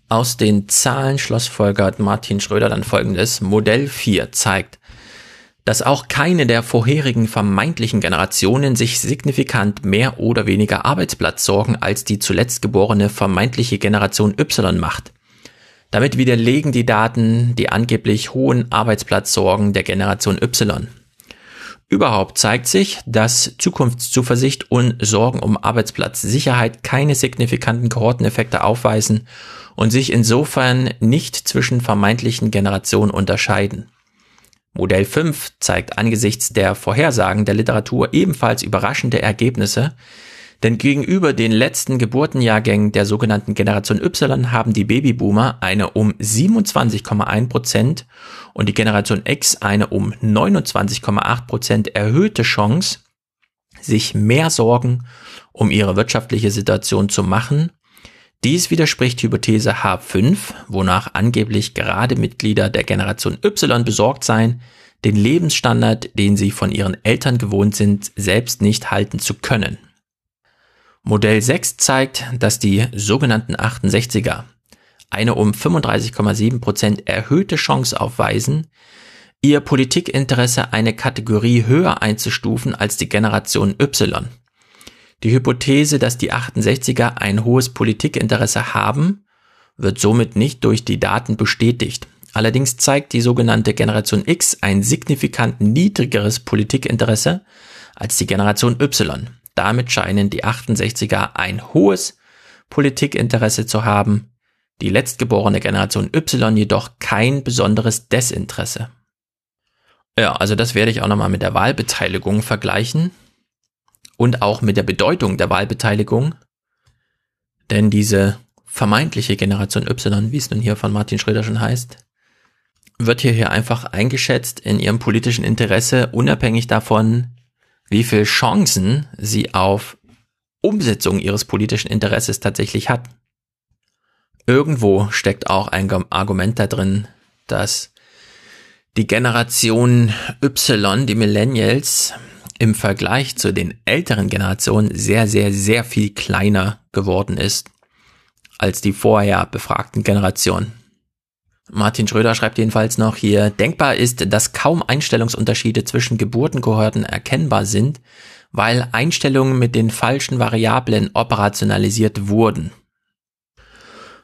Aus den Zahlen schlussfolgert Martin Schröder dann folgendes. Modell 4 zeigt, dass auch keine der vorherigen vermeintlichen Generationen sich signifikant mehr oder weniger Arbeitsplatzsorgen als die zuletzt geborene vermeintliche Generation Y macht. Damit widerlegen die Daten die angeblich hohen Arbeitsplatzsorgen der Generation Y. Überhaupt zeigt sich, dass Zukunftszuversicht und Sorgen um Arbeitsplatzsicherheit keine signifikanten Kohorteneffekte aufweisen und sich insofern nicht zwischen vermeintlichen Generationen unterscheiden. Modell 5 zeigt angesichts der Vorhersagen der Literatur ebenfalls überraschende Ergebnisse, denn gegenüber den letzten Geburtenjahrgängen der sogenannten Generation Y haben die Babyboomer eine um 27,1 Prozent und die Generation X eine um 29,8 Prozent erhöhte Chance, sich mehr Sorgen um ihre wirtschaftliche Situation zu machen dies widerspricht Hypothese H5, wonach angeblich gerade Mitglieder der Generation Y besorgt seien, den Lebensstandard, den sie von ihren Eltern gewohnt sind, selbst nicht halten zu können. Modell 6 zeigt, dass die sogenannten 68er eine um 35,7 Prozent erhöhte Chance aufweisen, ihr Politikinteresse eine Kategorie höher einzustufen als die Generation Y. Die Hypothese, dass die 68er ein hohes Politikinteresse haben, wird somit nicht durch die Daten bestätigt. Allerdings zeigt die sogenannte Generation X ein signifikant niedrigeres Politikinteresse als die Generation Y. Damit scheinen die 68er ein hohes Politikinteresse zu haben, die letztgeborene Generation Y jedoch kein besonderes Desinteresse. Ja, also das werde ich auch nochmal mit der Wahlbeteiligung vergleichen und auch mit der Bedeutung der Wahlbeteiligung. Denn diese vermeintliche Generation Y, wie es nun hier von Martin Schröder schon heißt, wird hier, einfach eingeschätzt in ihrem politischen Interesse, unabhängig davon, wie viel Chancen sie auf Umsetzung ihres politischen Interesses tatsächlich hat. Irgendwo steckt auch ein Argument da drin, dass die Generation Y, die Millennials, im Vergleich zu den älteren Generationen sehr, sehr, sehr viel kleiner geworden ist als die vorher befragten Generationen. Martin Schröder schreibt jedenfalls noch hier, denkbar ist, dass kaum Einstellungsunterschiede zwischen Geburtenkohorten erkennbar sind, weil Einstellungen mit den falschen Variablen operationalisiert wurden.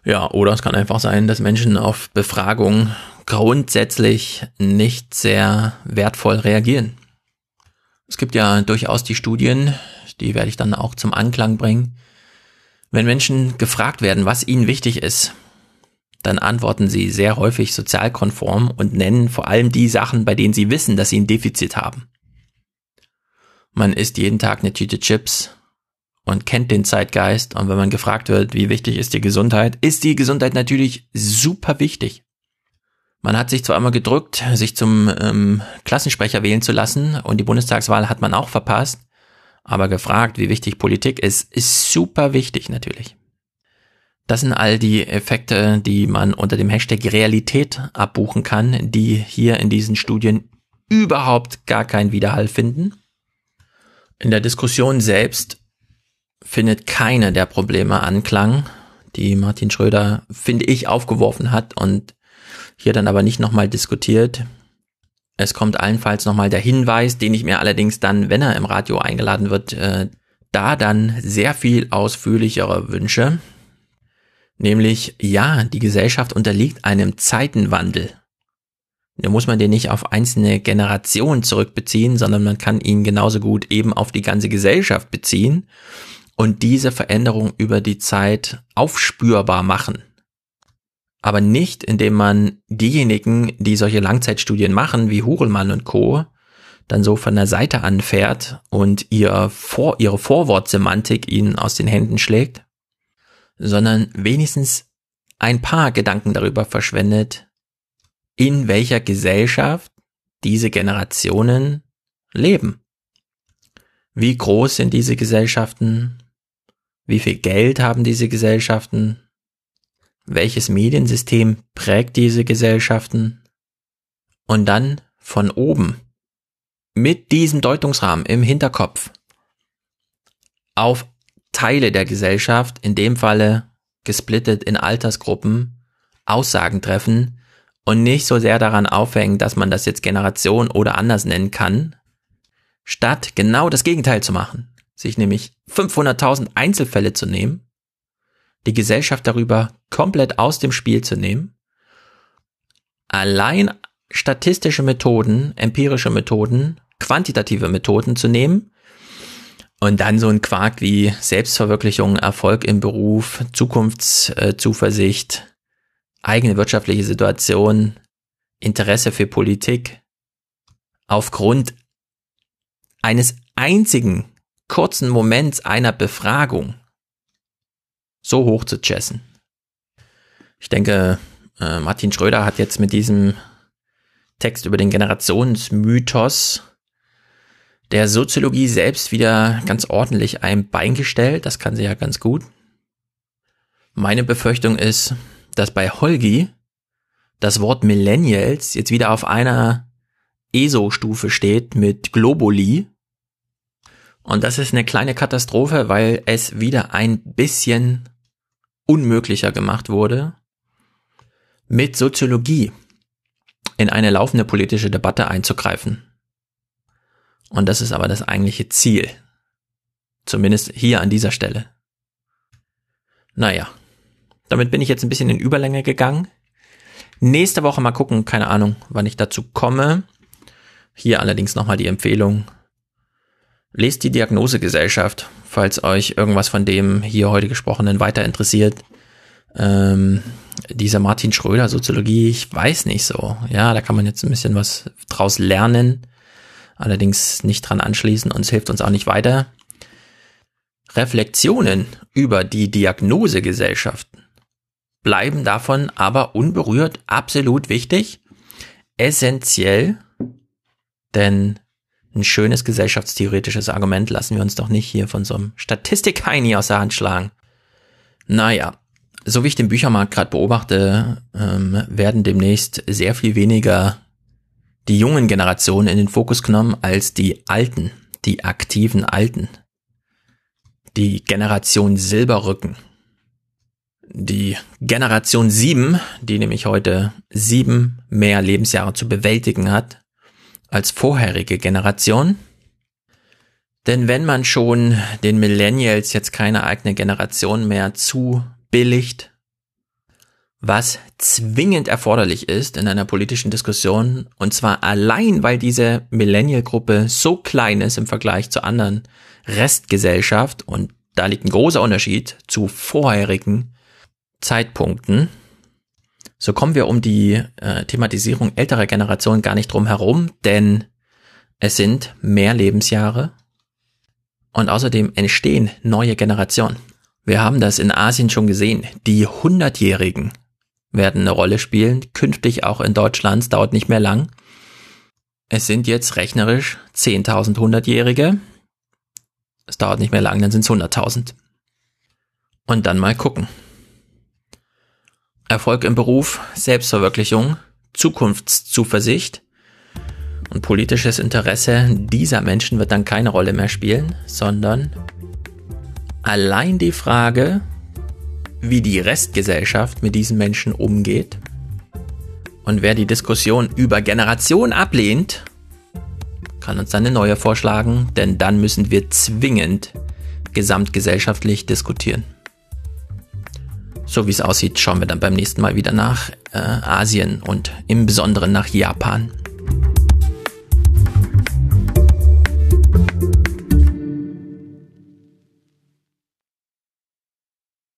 Ja, oder es kann einfach sein, dass Menschen auf Befragung grundsätzlich nicht sehr wertvoll reagieren. Es gibt ja durchaus die Studien, die werde ich dann auch zum Anklang bringen. Wenn Menschen gefragt werden, was ihnen wichtig ist, dann antworten sie sehr häufig sozialkonform und nennen vor allem die Sachen, bei denen sie wissen, dass sie ein Defizit haben. Man isst jeden Tag eine Tüte Chips und kennt den Zeitgeist und wenn man gefragt wird, wie wichtig ist die Gesundheit, ist die Gesundheit natürlich super wichtig. Man hat sich zwar einmal gedrückt, sich zum ähm, Klassensprecher wählen zu lassen und die Bundestagswahl hat man auch verpasst, aber gefragt, wie wichtig Politik ist, ist super wichtig natürlich. Das sind all die Effekte, die man unter dem Hashtag Realität abbuchen kann, die hier in diesen Studien überhaupt gar keinen Widerhall finden. In der Diskussion selbst findet keine der Probleme Anklang, die Martin Schröder, finde ich, aufgeworfen hat und hier dann aber nicht nochmal diskutiert. Es kommt allenfalls nochmal der Hinweis, den ich mir allerdings dann, wenn er im Radio eingeladen wird, äh, da dann sehr viel ausführlicher wünsche. Nämlich, ja, die Gesellschaft unterliegt einem Zeitenwandel. Da muss man den nicht auf einzelne Generationen zurückbeziehen, sondern man kann ihn genauso gut eben auf die ganze Gesellschaft beziehen und diese Veränderung über die Zeit aufspürbar machen. Aber nicht, indem man diejenigen, die solche Langzeitstudien machen, wie Hurelmann und Co., dann so von der Seite anfährt und ihr vor, ihre Vorwortsemantik ihnen aus den Händen schlägt, sondern wenigstens ein paar Gedanken darüber verschwendet, in welcher Gesellschaft diese Generationen leben. Wie groß sind diese Gesellschaften? Wie viel Geld haben diese Gesellschaften? Welches Mediensystem prägt diese Gesellschaften? Und dann von oben, mit diesem Deutungsrahmen im Hinterkopf, auf Teile der Gesellschaft, in dem Falle gesplittet in Altersgruppen, Aussagen treffen und nicht so sehr daran aufhängen, dass man das jetzt Generation oder anders nennen kann, statt genau das Gegenteil zu machen, sich nämlich 500.000 Einzelfälle zu nehmen, die Gesellschaft darüber komplett aus dem Spiel zu nehmen, allein statistische Methoden, empirische Methoden, quantitative Methoden zu nehmen und dann so ein Quark wie Selbstverwirklichung, Erfolg im Beruf, Zukunftszuversicht, eigene wirtschaftliche Situation, Interesse für Politik aufgrund eines einzigen kurzen Moments einer Befragung so hoch zu chessen. Ich denke, äh, Martin Schröder hat jetzt mit diesem Text über den Generationsmythos der Soziologie selbst wieder ganz ordentlich ein Bein gestellt. Das kann sie ja ganz gut. Meine Befürchtung ist, dass bei Holgi das Wort Millennials jetzt wieder auf einer ESO-Stufe steht mit Globuli. Und das ist eine kleine Katastrophe, weil es wieder ein bisschen unmöglicher gemacht wurde, mit Soziologie in eine laufende politische Debatte einzugreifen. Und das ist aber das eigentliche Ziel. Zumindest hier an dieser Stelle. Naja, damit bin ich jetzt ein bisschen in Überlänge gegangen. Nächste Woche mal gucken, keine Ahnung, wann ich dazu komme. Hier allerdings nochmal die Empfehlung. Lest die Diagnosegesellschaft, falls euch irgendwas von dem hier heute gesprochenen weiter interessiert. Ähm, dieser Martin Schröder Soziologie, ich weiß nicht so. Ja, da kann man jetzt ein bisschen was draus lernen allerdings nicht dran anschließen und es hilft uns auch nicht weiter. Reflexionen über die Diagnosegesellschaften bleiben davon aber unberührt absolut wichtig, essentiell, denn ein schönes gesellschaftstheoretisches Argument lassen wir uns doch nicht hier von so einem Statistik-Heini aus der Hand schlagen. Naja, so wie ich den Büchermarkt gerade beobachte, ähm, werden demnächst sehr viel weniger die jungen Generationen in den Fokus genommen als die alten, die aktiven Alten. Die Generation Silberrücken. Die Generation 7, die nämlich heute sieben mehr Lebensjahre zu bewältigen hat als vorherige Generation. Denn wenn man schon den Millennials jetzt keine eigene Generation mehr zubilligt, was zwingend erforderlich ist in einer politischen Diskussion, und zwar allein, weil diese Millennial-Gruppe so klein ist im Vergleich zur anderen Restgesellschaft, und da liegt ein großer Unterschied zu vorherigen Zeitpunkten, so kommen wir um die äh, Thematisierung älterer Generationen gar nicht drum herum, denn es sind mehr Lebensjahre und außerdem entstehen neue Generationen. Wir haben das in Asien schon gesehen. Die Hundertjährigen werden eine Rolle spielen, künftig auch in Deutschland, es dauert nicht mehr lang. Es sind jetzt rechnerisch 10.000 Hundertjährige. Es dauert nicht mehr lang, dann sind es 100.000. Und dann mal gucken. Erfolg im Beruf, Selbstverwirklichung, Zukunftszuversicht und politisches Interesse dieser Menschen wird dann keine Rolle mehr spielen, sondern allein die Frage, wie die Restgesellschaft mit diesen Menschen umgeht. Und wer die Diskussion über Generation ablehnt, kann uns dann eine neue vorschlagen, denn dann müssen wir zwingend gesamtgesellschaftlich diskutieren. So wie es aussieht, schauen wir dann beim nächsten Mal wieder nach äh, Asien und im Besonderen nach Japan.